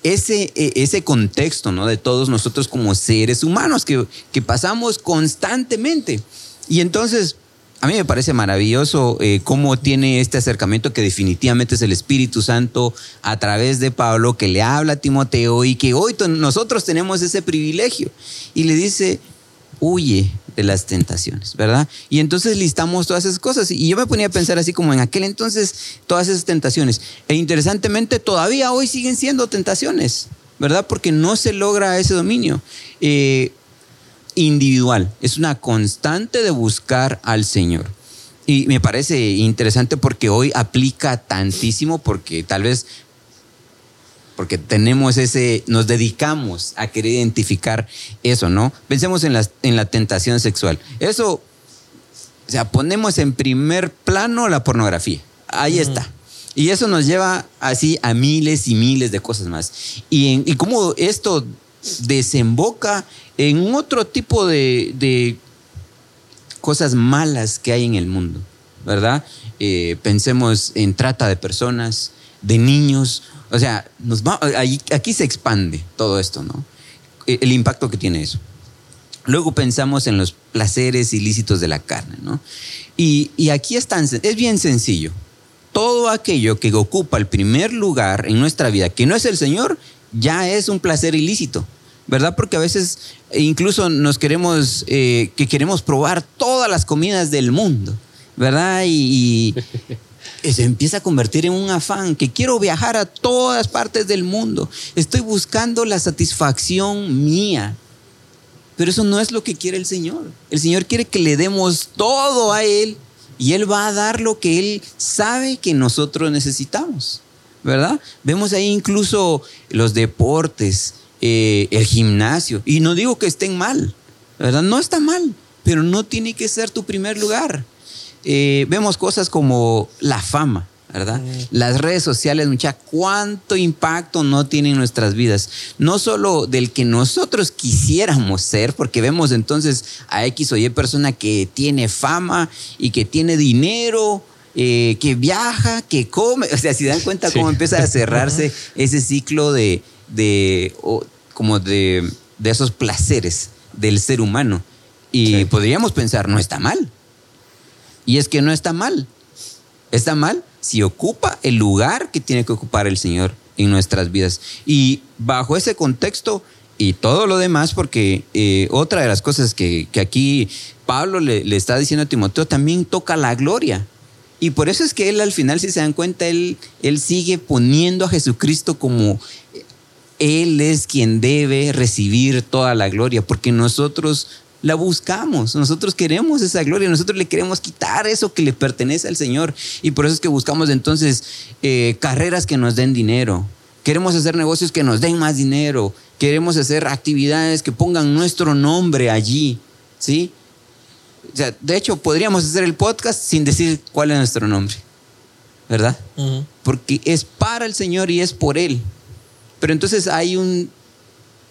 ese, e, ese contexto ¿no? de todos nosotros como seres humanos que, que pasamos constantemente. Y entonces, a mí me parece maravilloso eh, cómo tiene este acercamiento que definitivamente es el Espíritu Santo a través de Pablo que le habla a Timoteo y que hoy nosotros tenemos ese privilegio. Y le dice, huye de las tentaciones, ¿verdad? Y entonces listamos todas esas cosas. Y yo me ponía a pensar así como en aquel entonces todas esas tentaciones. E interesantemente todavía hoy siguen siendo tentaciones, ¿verdad? Porque no se logra ese dominio. Eh, individual, es una constante de buscar al Señor. Y me parece interesante porque hoy aplica tantísimo porque tal vez porque tenemos ese, nos dedicamos a querer identificar eso, ¿no? Pensemos en la, en la tentación sexual. Eso, o sea, ponemos en primer plano la pornografía. Ahí está. Y eso nos lleva así a miles y miles de cosas más. Y, en, y cómo esto desemboca en otro tipo de, de, cosas malas que hay en el mundo, ¿verdad? Eh, pensemos en trata de personas, de niños, o sea, va, aquí se expande todo esto, ¿no? E, el impacto que tiene eso. Luego pensamos en los placeres ilícitos de la carne, ¿no? Y, aquí es, es bien sencillo. Todo aquello que ocupa el primer lugar en nuestra vida, que no es el Señor, ya es un placer ilícito, ¿verdad? Porque a veces incluso nos queremos, eh, que queremos probar todas las comidas del mundo, ¿verdad? y se empieza a convertir en un afán, que quiero viajar a todas partes del mundo. Estoy buscando la satisfacción mía. Pero eso no es lo que quiere el Señor. El Señor quiere que le demos todo a Él y Él va a dar lo que Él sabe que nosotros necesitamos. ¿Verdad? Vemos ahí incluso los deportes, eh, el gimnasio. Y no digo que estén mal, ¿verdad? No está mal, pero no tiene que ser tu primer lugar. Eh, vemos cosas como la fama, ¿verdad? Las redes sociales, mucha, cuánto impacto no tienen en nuestras vidas. No solo del que nosotros quisiéramos ser, porque vemos entonces a X o Y persona que tiene fama y que tiene dinero, eh, que viaja, que come. O sea, si dan cuenta cómo empieza a cerrarse ese ciclo de, de como de, de, esos placeres del ser humano. Y podríamos pensar, no está mal. Y es que no está mal. Está mal si ocupa el lugar que tiene que ocupar el Señor en nuestras vidas. Y bajo ese contexto y todo lo demás, porque eh, otra de las cosas que, aquí Pablo le, está diciendo a Timoteo también toca la gloria. Y por eso es que él al final, si se dan cuenta, él, él sigue poniendo a Jesucristo como Él es quien debe recibir toda la gloria, porque nosotros la buscamos. Nosotros queremos esa gloria, nosotros le queremos quitar eso que le pertenece al Señor. Y por eso es que buscamos entonces eh, carreras que nos den dinero. Queremos hacer negocios que nos den más dinero. Queremos hacer actividades que pongan nuestro nombre allí. ¿Sí? O sea, de hecho, podríamos hacer el podcast sin decir cuál es nuestro nombre. ¿Verdad? Porque es para el Señor y es por Él. Pero entonces hay un,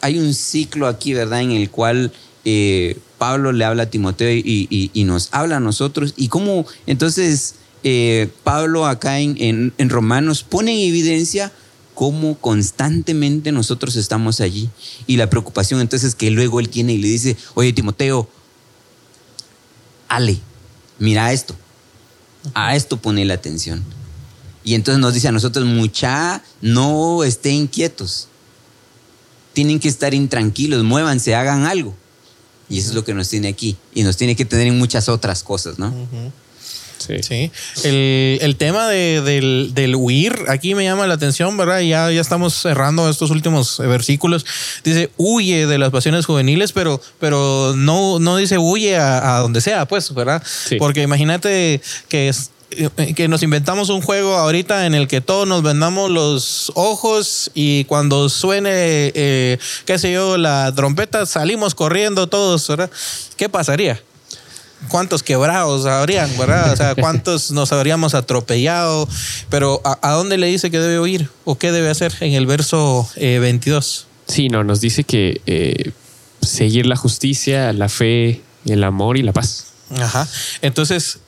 hay un ciclo aquí, ¿verdad? En el cual eh, Pablo le habla a Timoteo y, nos habla a nosotros. Y cómo entonces eh, Pablo acá en, en, Romanos pone en evidencia cómo constantemente nosotros estamos allí. Y la preocupación entonces que luego él tiene y le dice, oye Timoteo, Ale, mira esto. A esto pone la atención. Y entonces nos dice a nosotros, mucha, no estén quietos. Tienen que estar intranquilos, muévanse, hagan algo. Y eso es lo que nos tiene aquí. Y nos tiene que tener en muchas otras cosas, ¿no? Sí. El, tema del, huir, aquí me llama la atención, ¿verdad? Ya, ya estamos cerrando estos últimos versículos. Dice, huye de las pasiones juveniles, pero, pero no, no dice huye a, donde sea, pues, ¿verdad? Porque imagínate que es, que nos inventamos un juego ahorita en el que todos nos vendamos los ojos y cuando suene, eh, qué sé yo, la trompeta, salimos corriendo todos, ¿verdad? ¿Qué pasaría? ¿Cuántos quebrados habrían, verdad? O sea, ¿cuántos nos habríamos atropellado? Pero ¿a, dónde le dice que debe oír o qué debe hacer en el verso 22? Eh, sí, no, nos dice que seguir la justicia, la fe, el amor y la paz. Ajá. Entonces,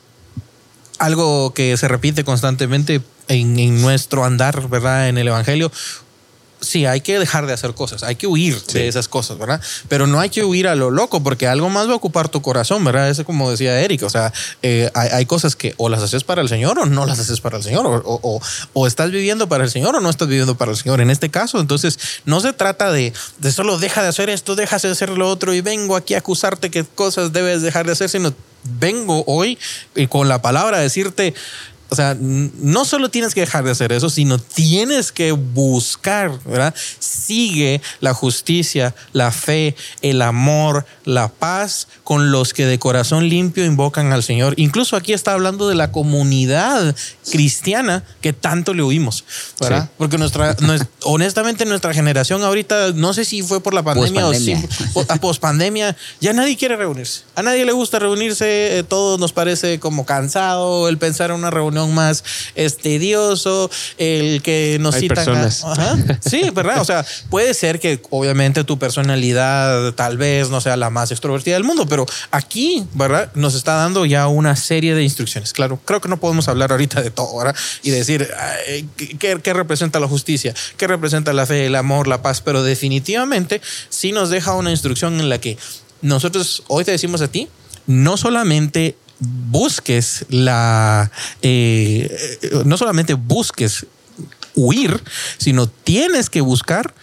algo que se repite constantemente en, nuestro andar, ¿verdad? En el Evangelio. Sí, hay que dejar de hacer cosas, hay que huir de esas cosas, ¿verdad? Pero no hay que huir a lo loco, porque algo más va a ocupar tu corazón, ¿verdad? Es como decía Eric, o sea, eh, hay, cosas que o las haces para el Señor o no las haces para el Señor, o, o, estás viviendo para el Señor o no estás viviendo para el Señor. En este caso, entonces, no se trata de, de solo deja de hacer esto, dejas de hacer lo otro y vengo aquí a acusarte que cosas debes dejar de hacer, sino vengo hoy y con la palabra a decirte, o sea, no solo tienes que dejar de hacer eso, sino tienes que buscar, ¿verdad? Sigue la justicia, la fe, el amor, la paz con los que de corazón limpio invocan al Señor. Incluso aquí está hablando de la comunidad cristiana que tanto le oímos, ¿verdad? Porque nuestra, honestamente, nuestra generación ahorita, no sé si fue por la pandemia o si post pandemia, ya nadie quiere reunirse. A nadie le gusta reunirse, eh, todo nos parece como cansado el pensar en una reunión más estudioso, el que nos Hay Personas. Sí, ¿verdad? O sea, puede ser que obviamente tu personalidad tal vez no sea la más extrovertida del mundo, pero aquí, ¿verdad? Nos está dando ya una serie de instrucciones. Claro, creo que no podemos hablar ahorita de todo, ¿verdad? Y decir ¿qué, representa la justicia, qué representa la fe, el amor, la paz, pero definitivamente sí nos deja una instrucción en la que nosotros hoy te decimos a ti, no solamente busques la, eh, no solamente busques huir, sino tienes que buscar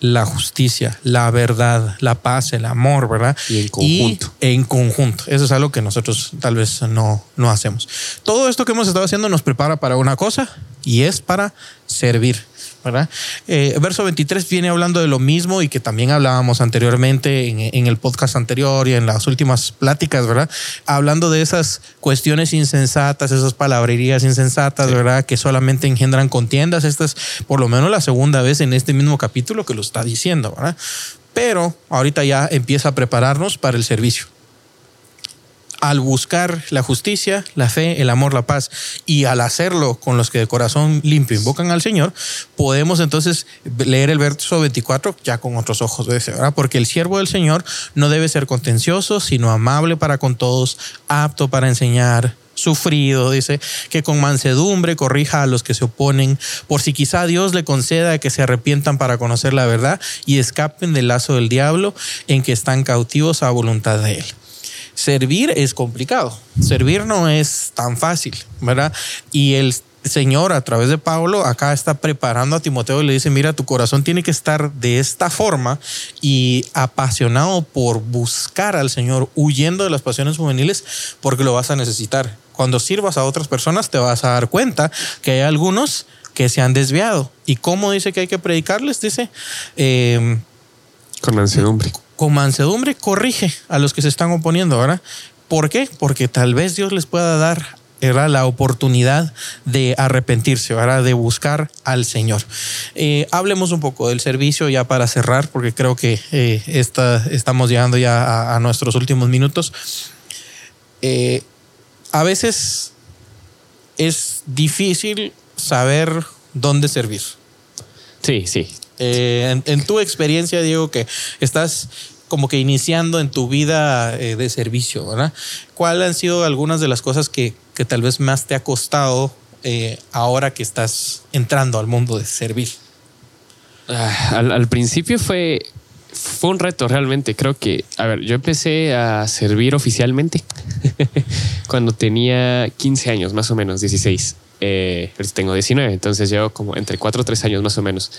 la justicia, la verdad, la paz, el amor, ¿verdad? Y en conjunto. en conjunto. Eso es algo que nosotros tal vez no, no hacemos. Todo esto que hemos estado haciendo nos prepara para una cosa y es para servir. ¿Verdad? Eh, verso 23 viene hablando de lo mismo y que también hablábamos anteriormente en, el podcast anterior y en las últimas pláticas, ¿verdad? Hablando de esas cuestiones insensatas, esas palabrerías insensatas, ¿verdad? Que solamente engendran contiendas. Esta es por lo menos la segunda vez en este mismo capítulo que lo está diciendo, ¿verdad? Pero ahorita ya empieza a prepararnos para el servicio al buscar la justicia, la fe, el amor, la paz, y al hacerlo con los que de corazón limpio invocan al Señor, podemos entonces leer el verso 24 ya con otros ojos, ¿verdad? Porque el siervo del Señor no debe ser contencioso, sino amable para con todos, apto para enseñar, sufrido, dice, que con mansedumbre corrija a los que se oponen, por si quizá Dios le conceda que se arrepientan para conocer la verdad y escapen del lazo del diablo en que están cautivos a voluntad de él servir es complicado, servir no es tan fácil, ¿verdad? Y el Señor a través de Pablo acá está preparando a Timoteo y le dice, mira, tu corazón tiene que estar de esta forma y apasionado por buscar al Señor, huyendo de las pasiones juveniles, porque lo vas a necesitar. Cuando sirvas a otras personas te vas a dar cuenta que hay algunos que se han desviado. ¿Y cómo dice que hay que predicarles? Dice... Eh, con mansedumbre con mansedumbre corrige a los que se están oponiendo, ¿verdad? ¿Por qué? Porque tal vez Dios les pueda dar era la oportunidad de arrepentirse, de buscar al Señor. Eh, hablemos un poco del servicio ya para cerrar, porque creo que eh, estamos llegando ya a, nuestros últimos minutos. Eh, a veces es difícil saber dónde servir. Sí, sí. En, en, tu experiencia, Diego, que estás como que iniciando en tu vida eh, de servicio, ¿verdad? ¿Cuáles han sido algunas de las cosas que, que tal vez más te ha costado eh, ahora que estás entrando al mundo de servir? Ah, al, principio fue, fue un reto realmente. Creo que, a ver, yo empecé a servir oficialmente cuando tenía 15 años, más o menos, 16. Eh, tengo 19, entonces llevo como entre 4 o 3 años más o menos.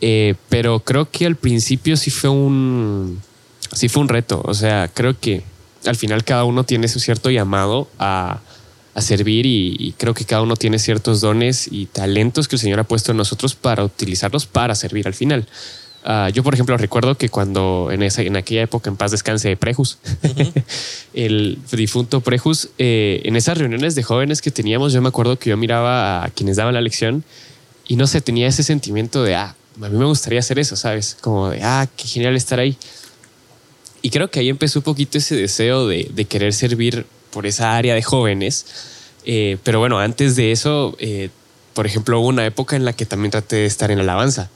Eh, pero creo que al principio sí fue un, sí fue un reto. O sea, creo que al final cada uno tiene su cierto llamado a, servir y, creo que cada uno tiene ciertos dones y talentos que el Señor ha puesto en nosotros para utilizarlos para servir al final. Ah, yo, por ejemplo, recuerdo que cuando en, esa, en aquella época, en paz descanse, Prejus, el difunto Prejus, eh, en esas reuniones de jóvenes que teníamos, yo me acuerdo que yo miraba a quienes daban la lección y no sé, tenía ese sentimiento de, ah, a mí me gustaría hacer eso, ¿sabes? Como de, ah, qué genial estar ahí. Y creo que ahí empezó un poquito ese deseo de, querer servir por esa área de jóvenes. Eh, pero bueno, antes de eso, eh, por ejemplo, hubo una época en la que también traté de estar en alabanza.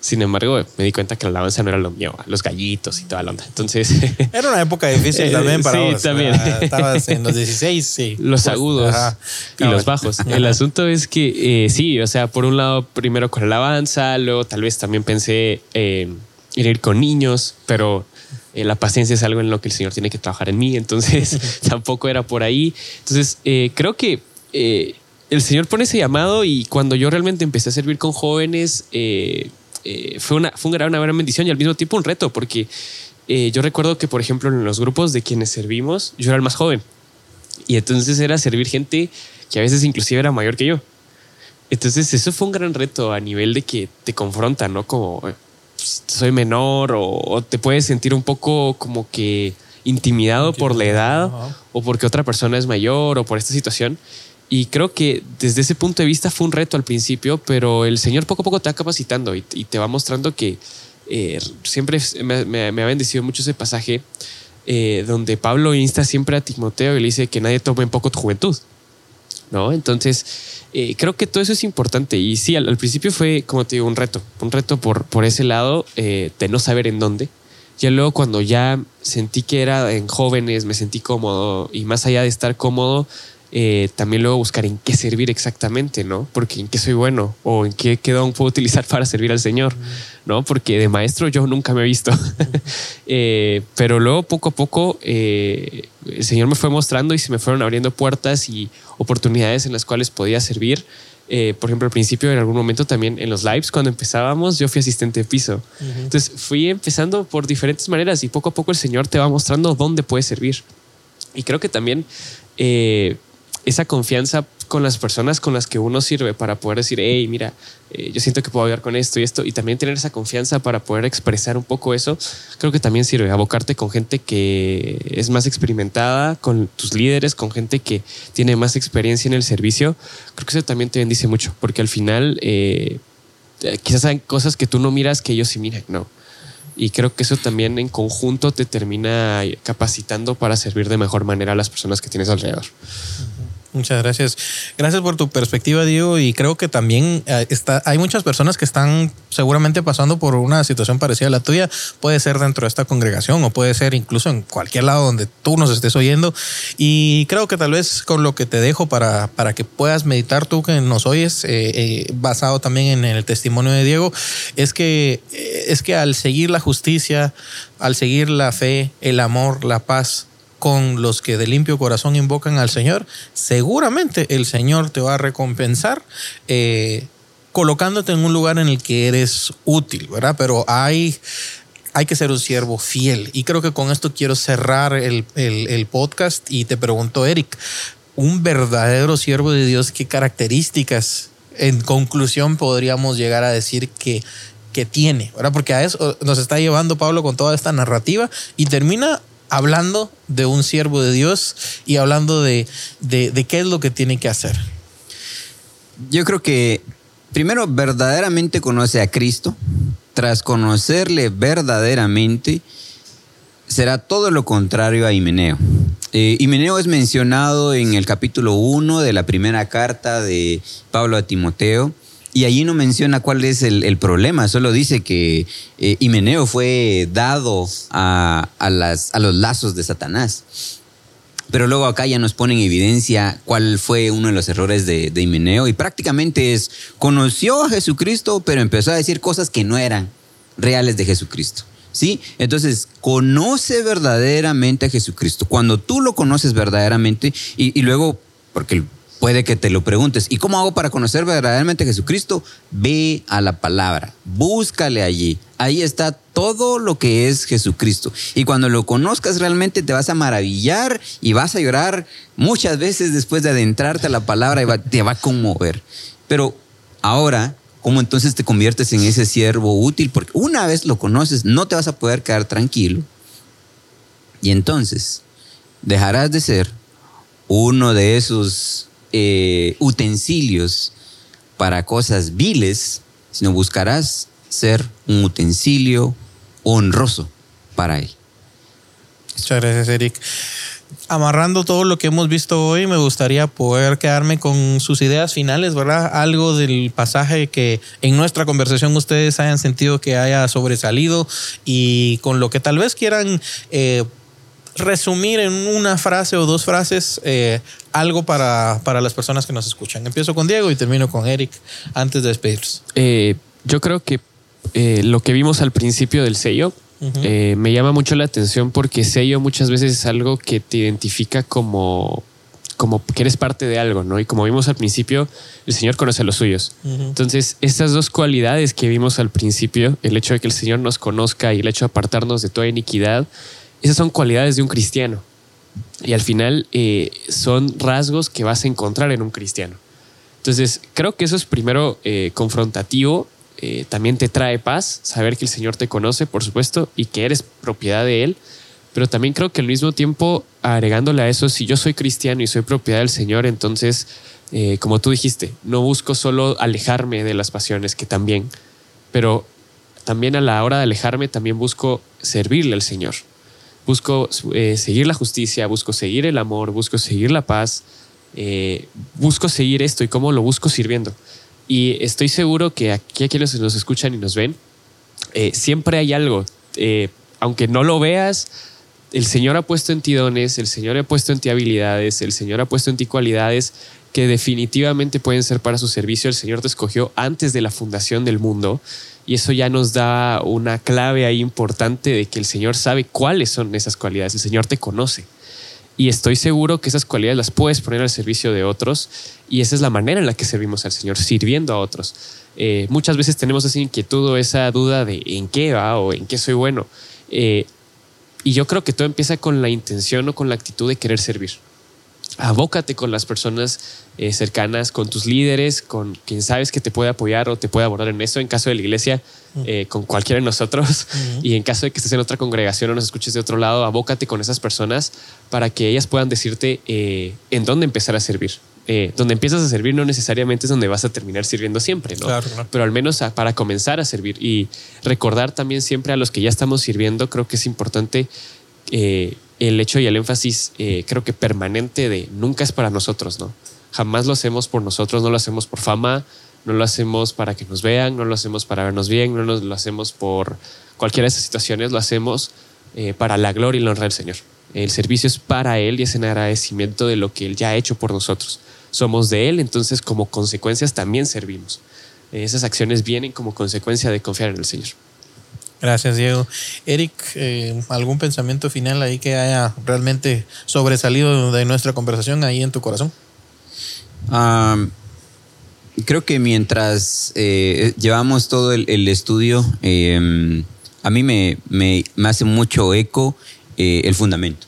Sin embargo, me di cuenta que la alabanza no era lo mío, los gallitos y toda la onda. Entonces. Era una época difícil eh, también para sí, también. estabas en los 16, sí. Los pues, agudos y los bajos. El asunto es que sí, o sea, por un lado, primero con alabanza, luego tal vez también pensé en ir con niños, pero eh, la paciencia es algo en lo que el Señor tiene que trabajar en mí, entonces tampoco era por ahí. Entonces, eh, creo que eh, el Señor pone ese llamado y cuando yo realmente empecé a servir con jóvenes, fue, una, fue una gran bendición y al mismo tiempo un reto, porque yo recuerdo que, por ejemplo, en los grupos de quienes servimos, yo era el más joven. Y entonces era servir gente que a veces inclusive era mayor que yo. Entonces eso fue un gran reto a nivel de que te confronta, ¿no? Como soy menor o, te puedes sentir un poco como que intimidado por la edad o porque otra persona es mayor o por esta situación. Y creo que desde ese punto de vista fue un reto al principio, pero el Señor poco a poco te va capacitando y, te va mostrando que eh, siempre me, ha bendecido mucho ese pasaje eh, donde Pablo insta siempre a Timoteo y le dice que nadie tome en poco tu juventud. ¿no? Entonces, eh, creo que todo eso es importante. Y sí, al, principio fue, como te digo, un reto, un reto por, por ese lado eh, de no saber en dónde. Ya luego cuando ya sentí que era en jóvenes, me sentí cómodo y más allá de estar cómodo, eh, también luego buscar en qué servir exactamente, ¿no? Porque en qué soy bueno o en qué, qué don puedo utilizar para servir al Señor, ¿no? Porque de maestro yo nunca me he visto. Eh, pero luego poco a poco eh, el Señor me fue mostrando y se me fueron abriendo puertas y oportunidades en las cuales podía servir. por ejemplo, al principio, en algún momento también en los lives, cuando empezábamos, yo fui asistente de piso. Entonces fui empezando por diferentes maneras y poco a poco el Señor te va mostrando dónde puedes servir. Y creo que también esa confianza con las personas con las que uno sirve para poder decir, hey, mira, eh, yo siento que puedo hablar con esto y esto, y también tener esa confianza para poder expresar un poco eso, creo que también sirve, abocarte con gente que es más experimentada, con tus líderes, con gente que tiene más experiencia en el servicio, creo que eso también te bendice mucho, porque al final eh, quizás hay cosas que tú no miras que ellos sí miran, ¿no? Y creo que eso también en conjunto te termina capacitando para servir de mejor manera a las personas que tienes alrededor. Muchas gracias. Gracias por tu perspectiva, Diego. Y creo que también eh, está, hay muchas personas que están seguramente pasando por una situación parecida a la tuya. Puede ser dentro de esta congregación o puede ser incluso en cualquier lado donde tú nos estés oyendo. Y creo que tal vez con lo que te dejo para, para que puedas meditar tú que nos oyes, eh, eh, basado también en el testimonio de Diego, es que, es que al seguir la justicia, al seguir la fe, el amor, la paz, con los que de limpio corazón invocan al Señor, seguramente el Señor te va a recompensar eh, colocándote en un lugar en el que eres útil, ¿verdad? Pero hay, hay que ser un siervo fiel. Y creo que con esto quiero cerrar el, el podcast y te pregunto, Eric, un verdadero siervo de Dios, ¿qué características en conclusión podríamos llegar a decir que que tiene, ¿verdad? Porque a eso nos está llevando Pablo con toda esta narrativa y termina hablando de un siervo de Dios y hablando de, de, qué es lo que tiene que hacer. Yo creo que primero verdaderamente conoce a Cristo, tras conocerle verdaderamente, será todo lo contrario a Himeneo. Eh, Himeneo es mencionado en el capítulo 1 de la primera carta de Pablo a Timoteo. Y allí no menciona cuál es el, problema, solo dice que eh, Himeneo fue dado a, los lazos de Satanás. Pero luego acá ya nos pone en evidencia cuál fue uno de los errores de, de Himeneo y prácticamente es, conoció a Jesucristo, pero empezó a decir cosas que no eran reales de Jesucristo. ¿Sí? Entonces, conoce verdaderamente a Jesucristo. Cuando tú lo conoces verdaderamente y, y luego, porque puede que te lo preguntes, ¿y cómo hago para conocer verdaderamente a Jesucristo? Ve a la palabra, búscale allí. Ahí está todo lo que es Jesucristo. Y cuando lo conozcas realmente te vas a maravillar y vas a llorar muchas veces después de adentrarte a la palabra y te va a conmover. Pero ahora, ¿cómo entonces te conviertes en ese siervo útil? Porque una vez lo conoces, no te vas a poder quedar tranquilo. Y entonces dejarás de ser uno de esos eh, utensilios para cosas viles, sino buscarás ser un utensilio honroso para Él. Muchas gracias, Eric. Amarrando todo lo que hemos visto hoy, me gustaría poder quedarme con sus ideas finales, ¿verdad? Algo del pasaje que en nuestra conversación ustedes hayan sentido que haya sobresalido y con lo que tal vez quieran eh, resumir en una frase o dos frases eh, algo para, para, las personas que nos escuchan. Empiezo con Diego y termino con Eric antes de despedirnos. Eh, yo creo que eh, lo que vimos al principio del sello me llama mucho la atención porque sello muchas veces es algo que te identifica como, como que eres parte de algo, ¿no? Y como vimos al principio, el Señor conoce a los suyos. Entonces, estas dos cualidades que vimos al principio, el hecho de que el Señor nos conozca y el hecho de apartarnos de toda iniquidad, esas son cualidades de un cristiano. Y al final eh, son rasgos que vas a encontrar en un cristiano. Entonces, creo que eso es primero eh, confrontativo. Eh, también te trae paz saber que el Señor te conoce, por supuesto, y que eres propiedad de Él. Pero también creo que al mismo tiempo, agregándole a eso, si yo soy cristiano y soy propiedad del Señor, entonces, como tú dijiste, no busco solo alejarme de las pasiones, que también, pero también a la hora de alejarme, también busco servirle al Señor busco eh, seguir la justicia, busco seguir el amor, busco seguir la paz, eh, busco seguir esto y cómo lo busco sirviendo. Y estoy seguro que aquí a quienes nos escuchan y nos ven, eh, siempre hay algo, aunque no lo veas, el Señor ha puesto en ti dones, el Señor ha puesto en ti habilidades, el Señor ha puesto en ti cualidades que definitivamente pueden ser para su servicio. El Señor te escogió antes de la fundación del mundo y eso ya nos da una clave ahí importante de que el Señor sabe cuáles son esas cualidades, el Señor te conoce. Y estoy seguro que esas cualidades las puedes poner al servicio de otros y esa es la manera en la que servimos al Señor, sirviendo a otros. Eh, muchas veces tenemos esa inquietud o esa duda de en qué va o en qué soy bueno. Eh, y yo creo que todo empieza con la intención o con la actitud de querer servir abócate con las personas eh, cercanas, con tus líderes, con quien sabes que te puede apoyar o te puede abordar en eso. En caso de la iglesia, eh, con cualquiera de nosotros. Y en caso de que estés en otra congregación o nos escuches de otro lado, abócate con esas personas para que ellas puedan decirte eh, en dónde empezar a servir. donde empiezas a servir no necesariamente es donde vas a terminar sirviendo siempre, ¿no? Pero al menos para comenzar a servir y recordar también siempre a los que ya estamos sirviendo, creo que es importante el hecho y el énfasis eh, creo que permanente de nunca es para nosotros, ¿no? Jamás lo hacemos por nosotros, no lo hacemos por fama, no lo hacemos para que nos vean, no lo hacemos para vernos bien, no lo hacemos por cualquiera de esas situaciones, lo hacemos eh, para la gloria y la honra del Señor. El servicio es para Él y es en agradecimiento de lo que Él ya ha hecho por nosotros. Somos de Él, entonces como consecuencias también servimos. esas acciones vienen como consecuencia de confiar en el Señor. Gracias, Diego. Eric, eh, ¿algún pensamiento final ahí que haya realmente sobresalido de nuestra conversación ahí en tu corazón? creo que mientras eh, llevamos todo el, estudio, em, a mí me, me, hace mucho eco eh, el fundamento.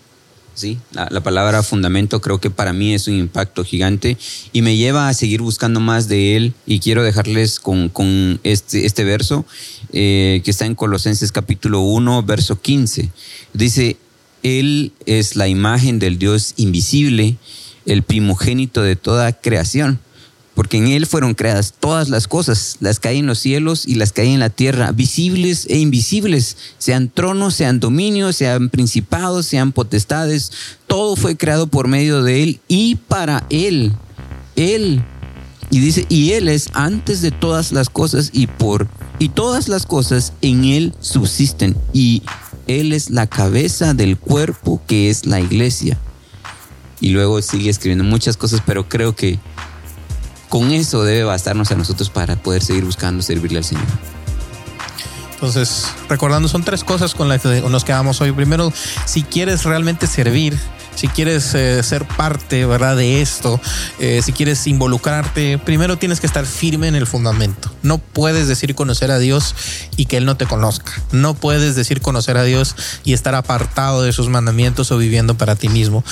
¿Sí? La, la, palabra fundamento creo que para mí es un impacto gigante y me lleva a seguir buscando más de él y quiero dejarles con, con este, este verso eh, que está en Colosenses capítulo 1, verso 15. Dice, Él es la imagen del Dios invisible, el primogénito de toda creación porque en Él fueron creadas todas las cosas, las que hay en los cielos y las que hay en la tierra, visibles e invisibles, sean tronos, sean dominios, sean principados, sean potestades, todo fue creado por medio de Él y para Él. Él. Y dice, y Él es antes de todas las cosas y por, y todas las cosas en Él subsisten. Y Él es la cabeza del cuerpo que es la iglesia. Y luego sigue escribiendo muchas cosas, pero creo que con eso debe bastarnos a nosotros para poder seguir buscando servirle al Señor. Entonces, recordando, son tres cosas con las que nos quedamos hoy. Primero, si quieres realmente servir, si quieres eh, ser parte, ¿verdad? De esto, eh, si quieres involucrarte, primero tienes que estar firme en el fundamento. No puedes decir conocer a Dios y que Él no te conozca. No puedes decir conocer a Dios y estar apartado de sus mandamientos o viviendo para ti mismo.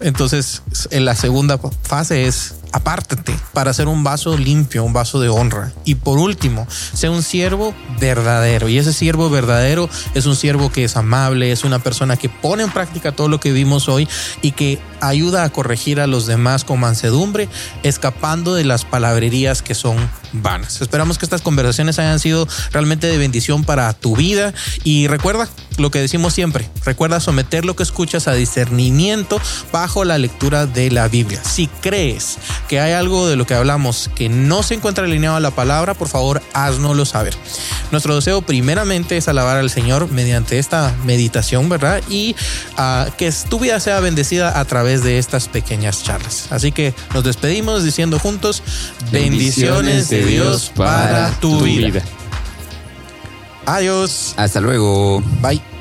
Entonces, en la segunda fase es apártate para ser un vaso limpio, un vaso de honra. Y por último, sea un siervo verdadero. Y ese siervo verdadero es un siervo que es amable, es una persona que pone en práctica todo lo que vimos hoy y que ayuda a corregir a los demás con mansedumbre, escapando de las palabrerías que son vanas. Esperamos que estas conversaciones hayan sido realmente de bendición para tu vida y recuerda lo que decimos siempre, recuerda someter lo que escuchas a discernimiento bajo la lectura de la Biblia. Si crees que hay algo de lo que hablamos que no se encuentra alineado a la palabra, por favor, haznoslo saber. Nuestro deseo primeramente es alabar al Señor mediante esta meditación, ¿verdad? Y uh, que tu vida sea bendecida a través de estas pequeñas charlas. Así que nos despedimos diciendo juntos, bendiciones, de Dios para tu, vida. vida. Adiós. Hasta luego. Bye.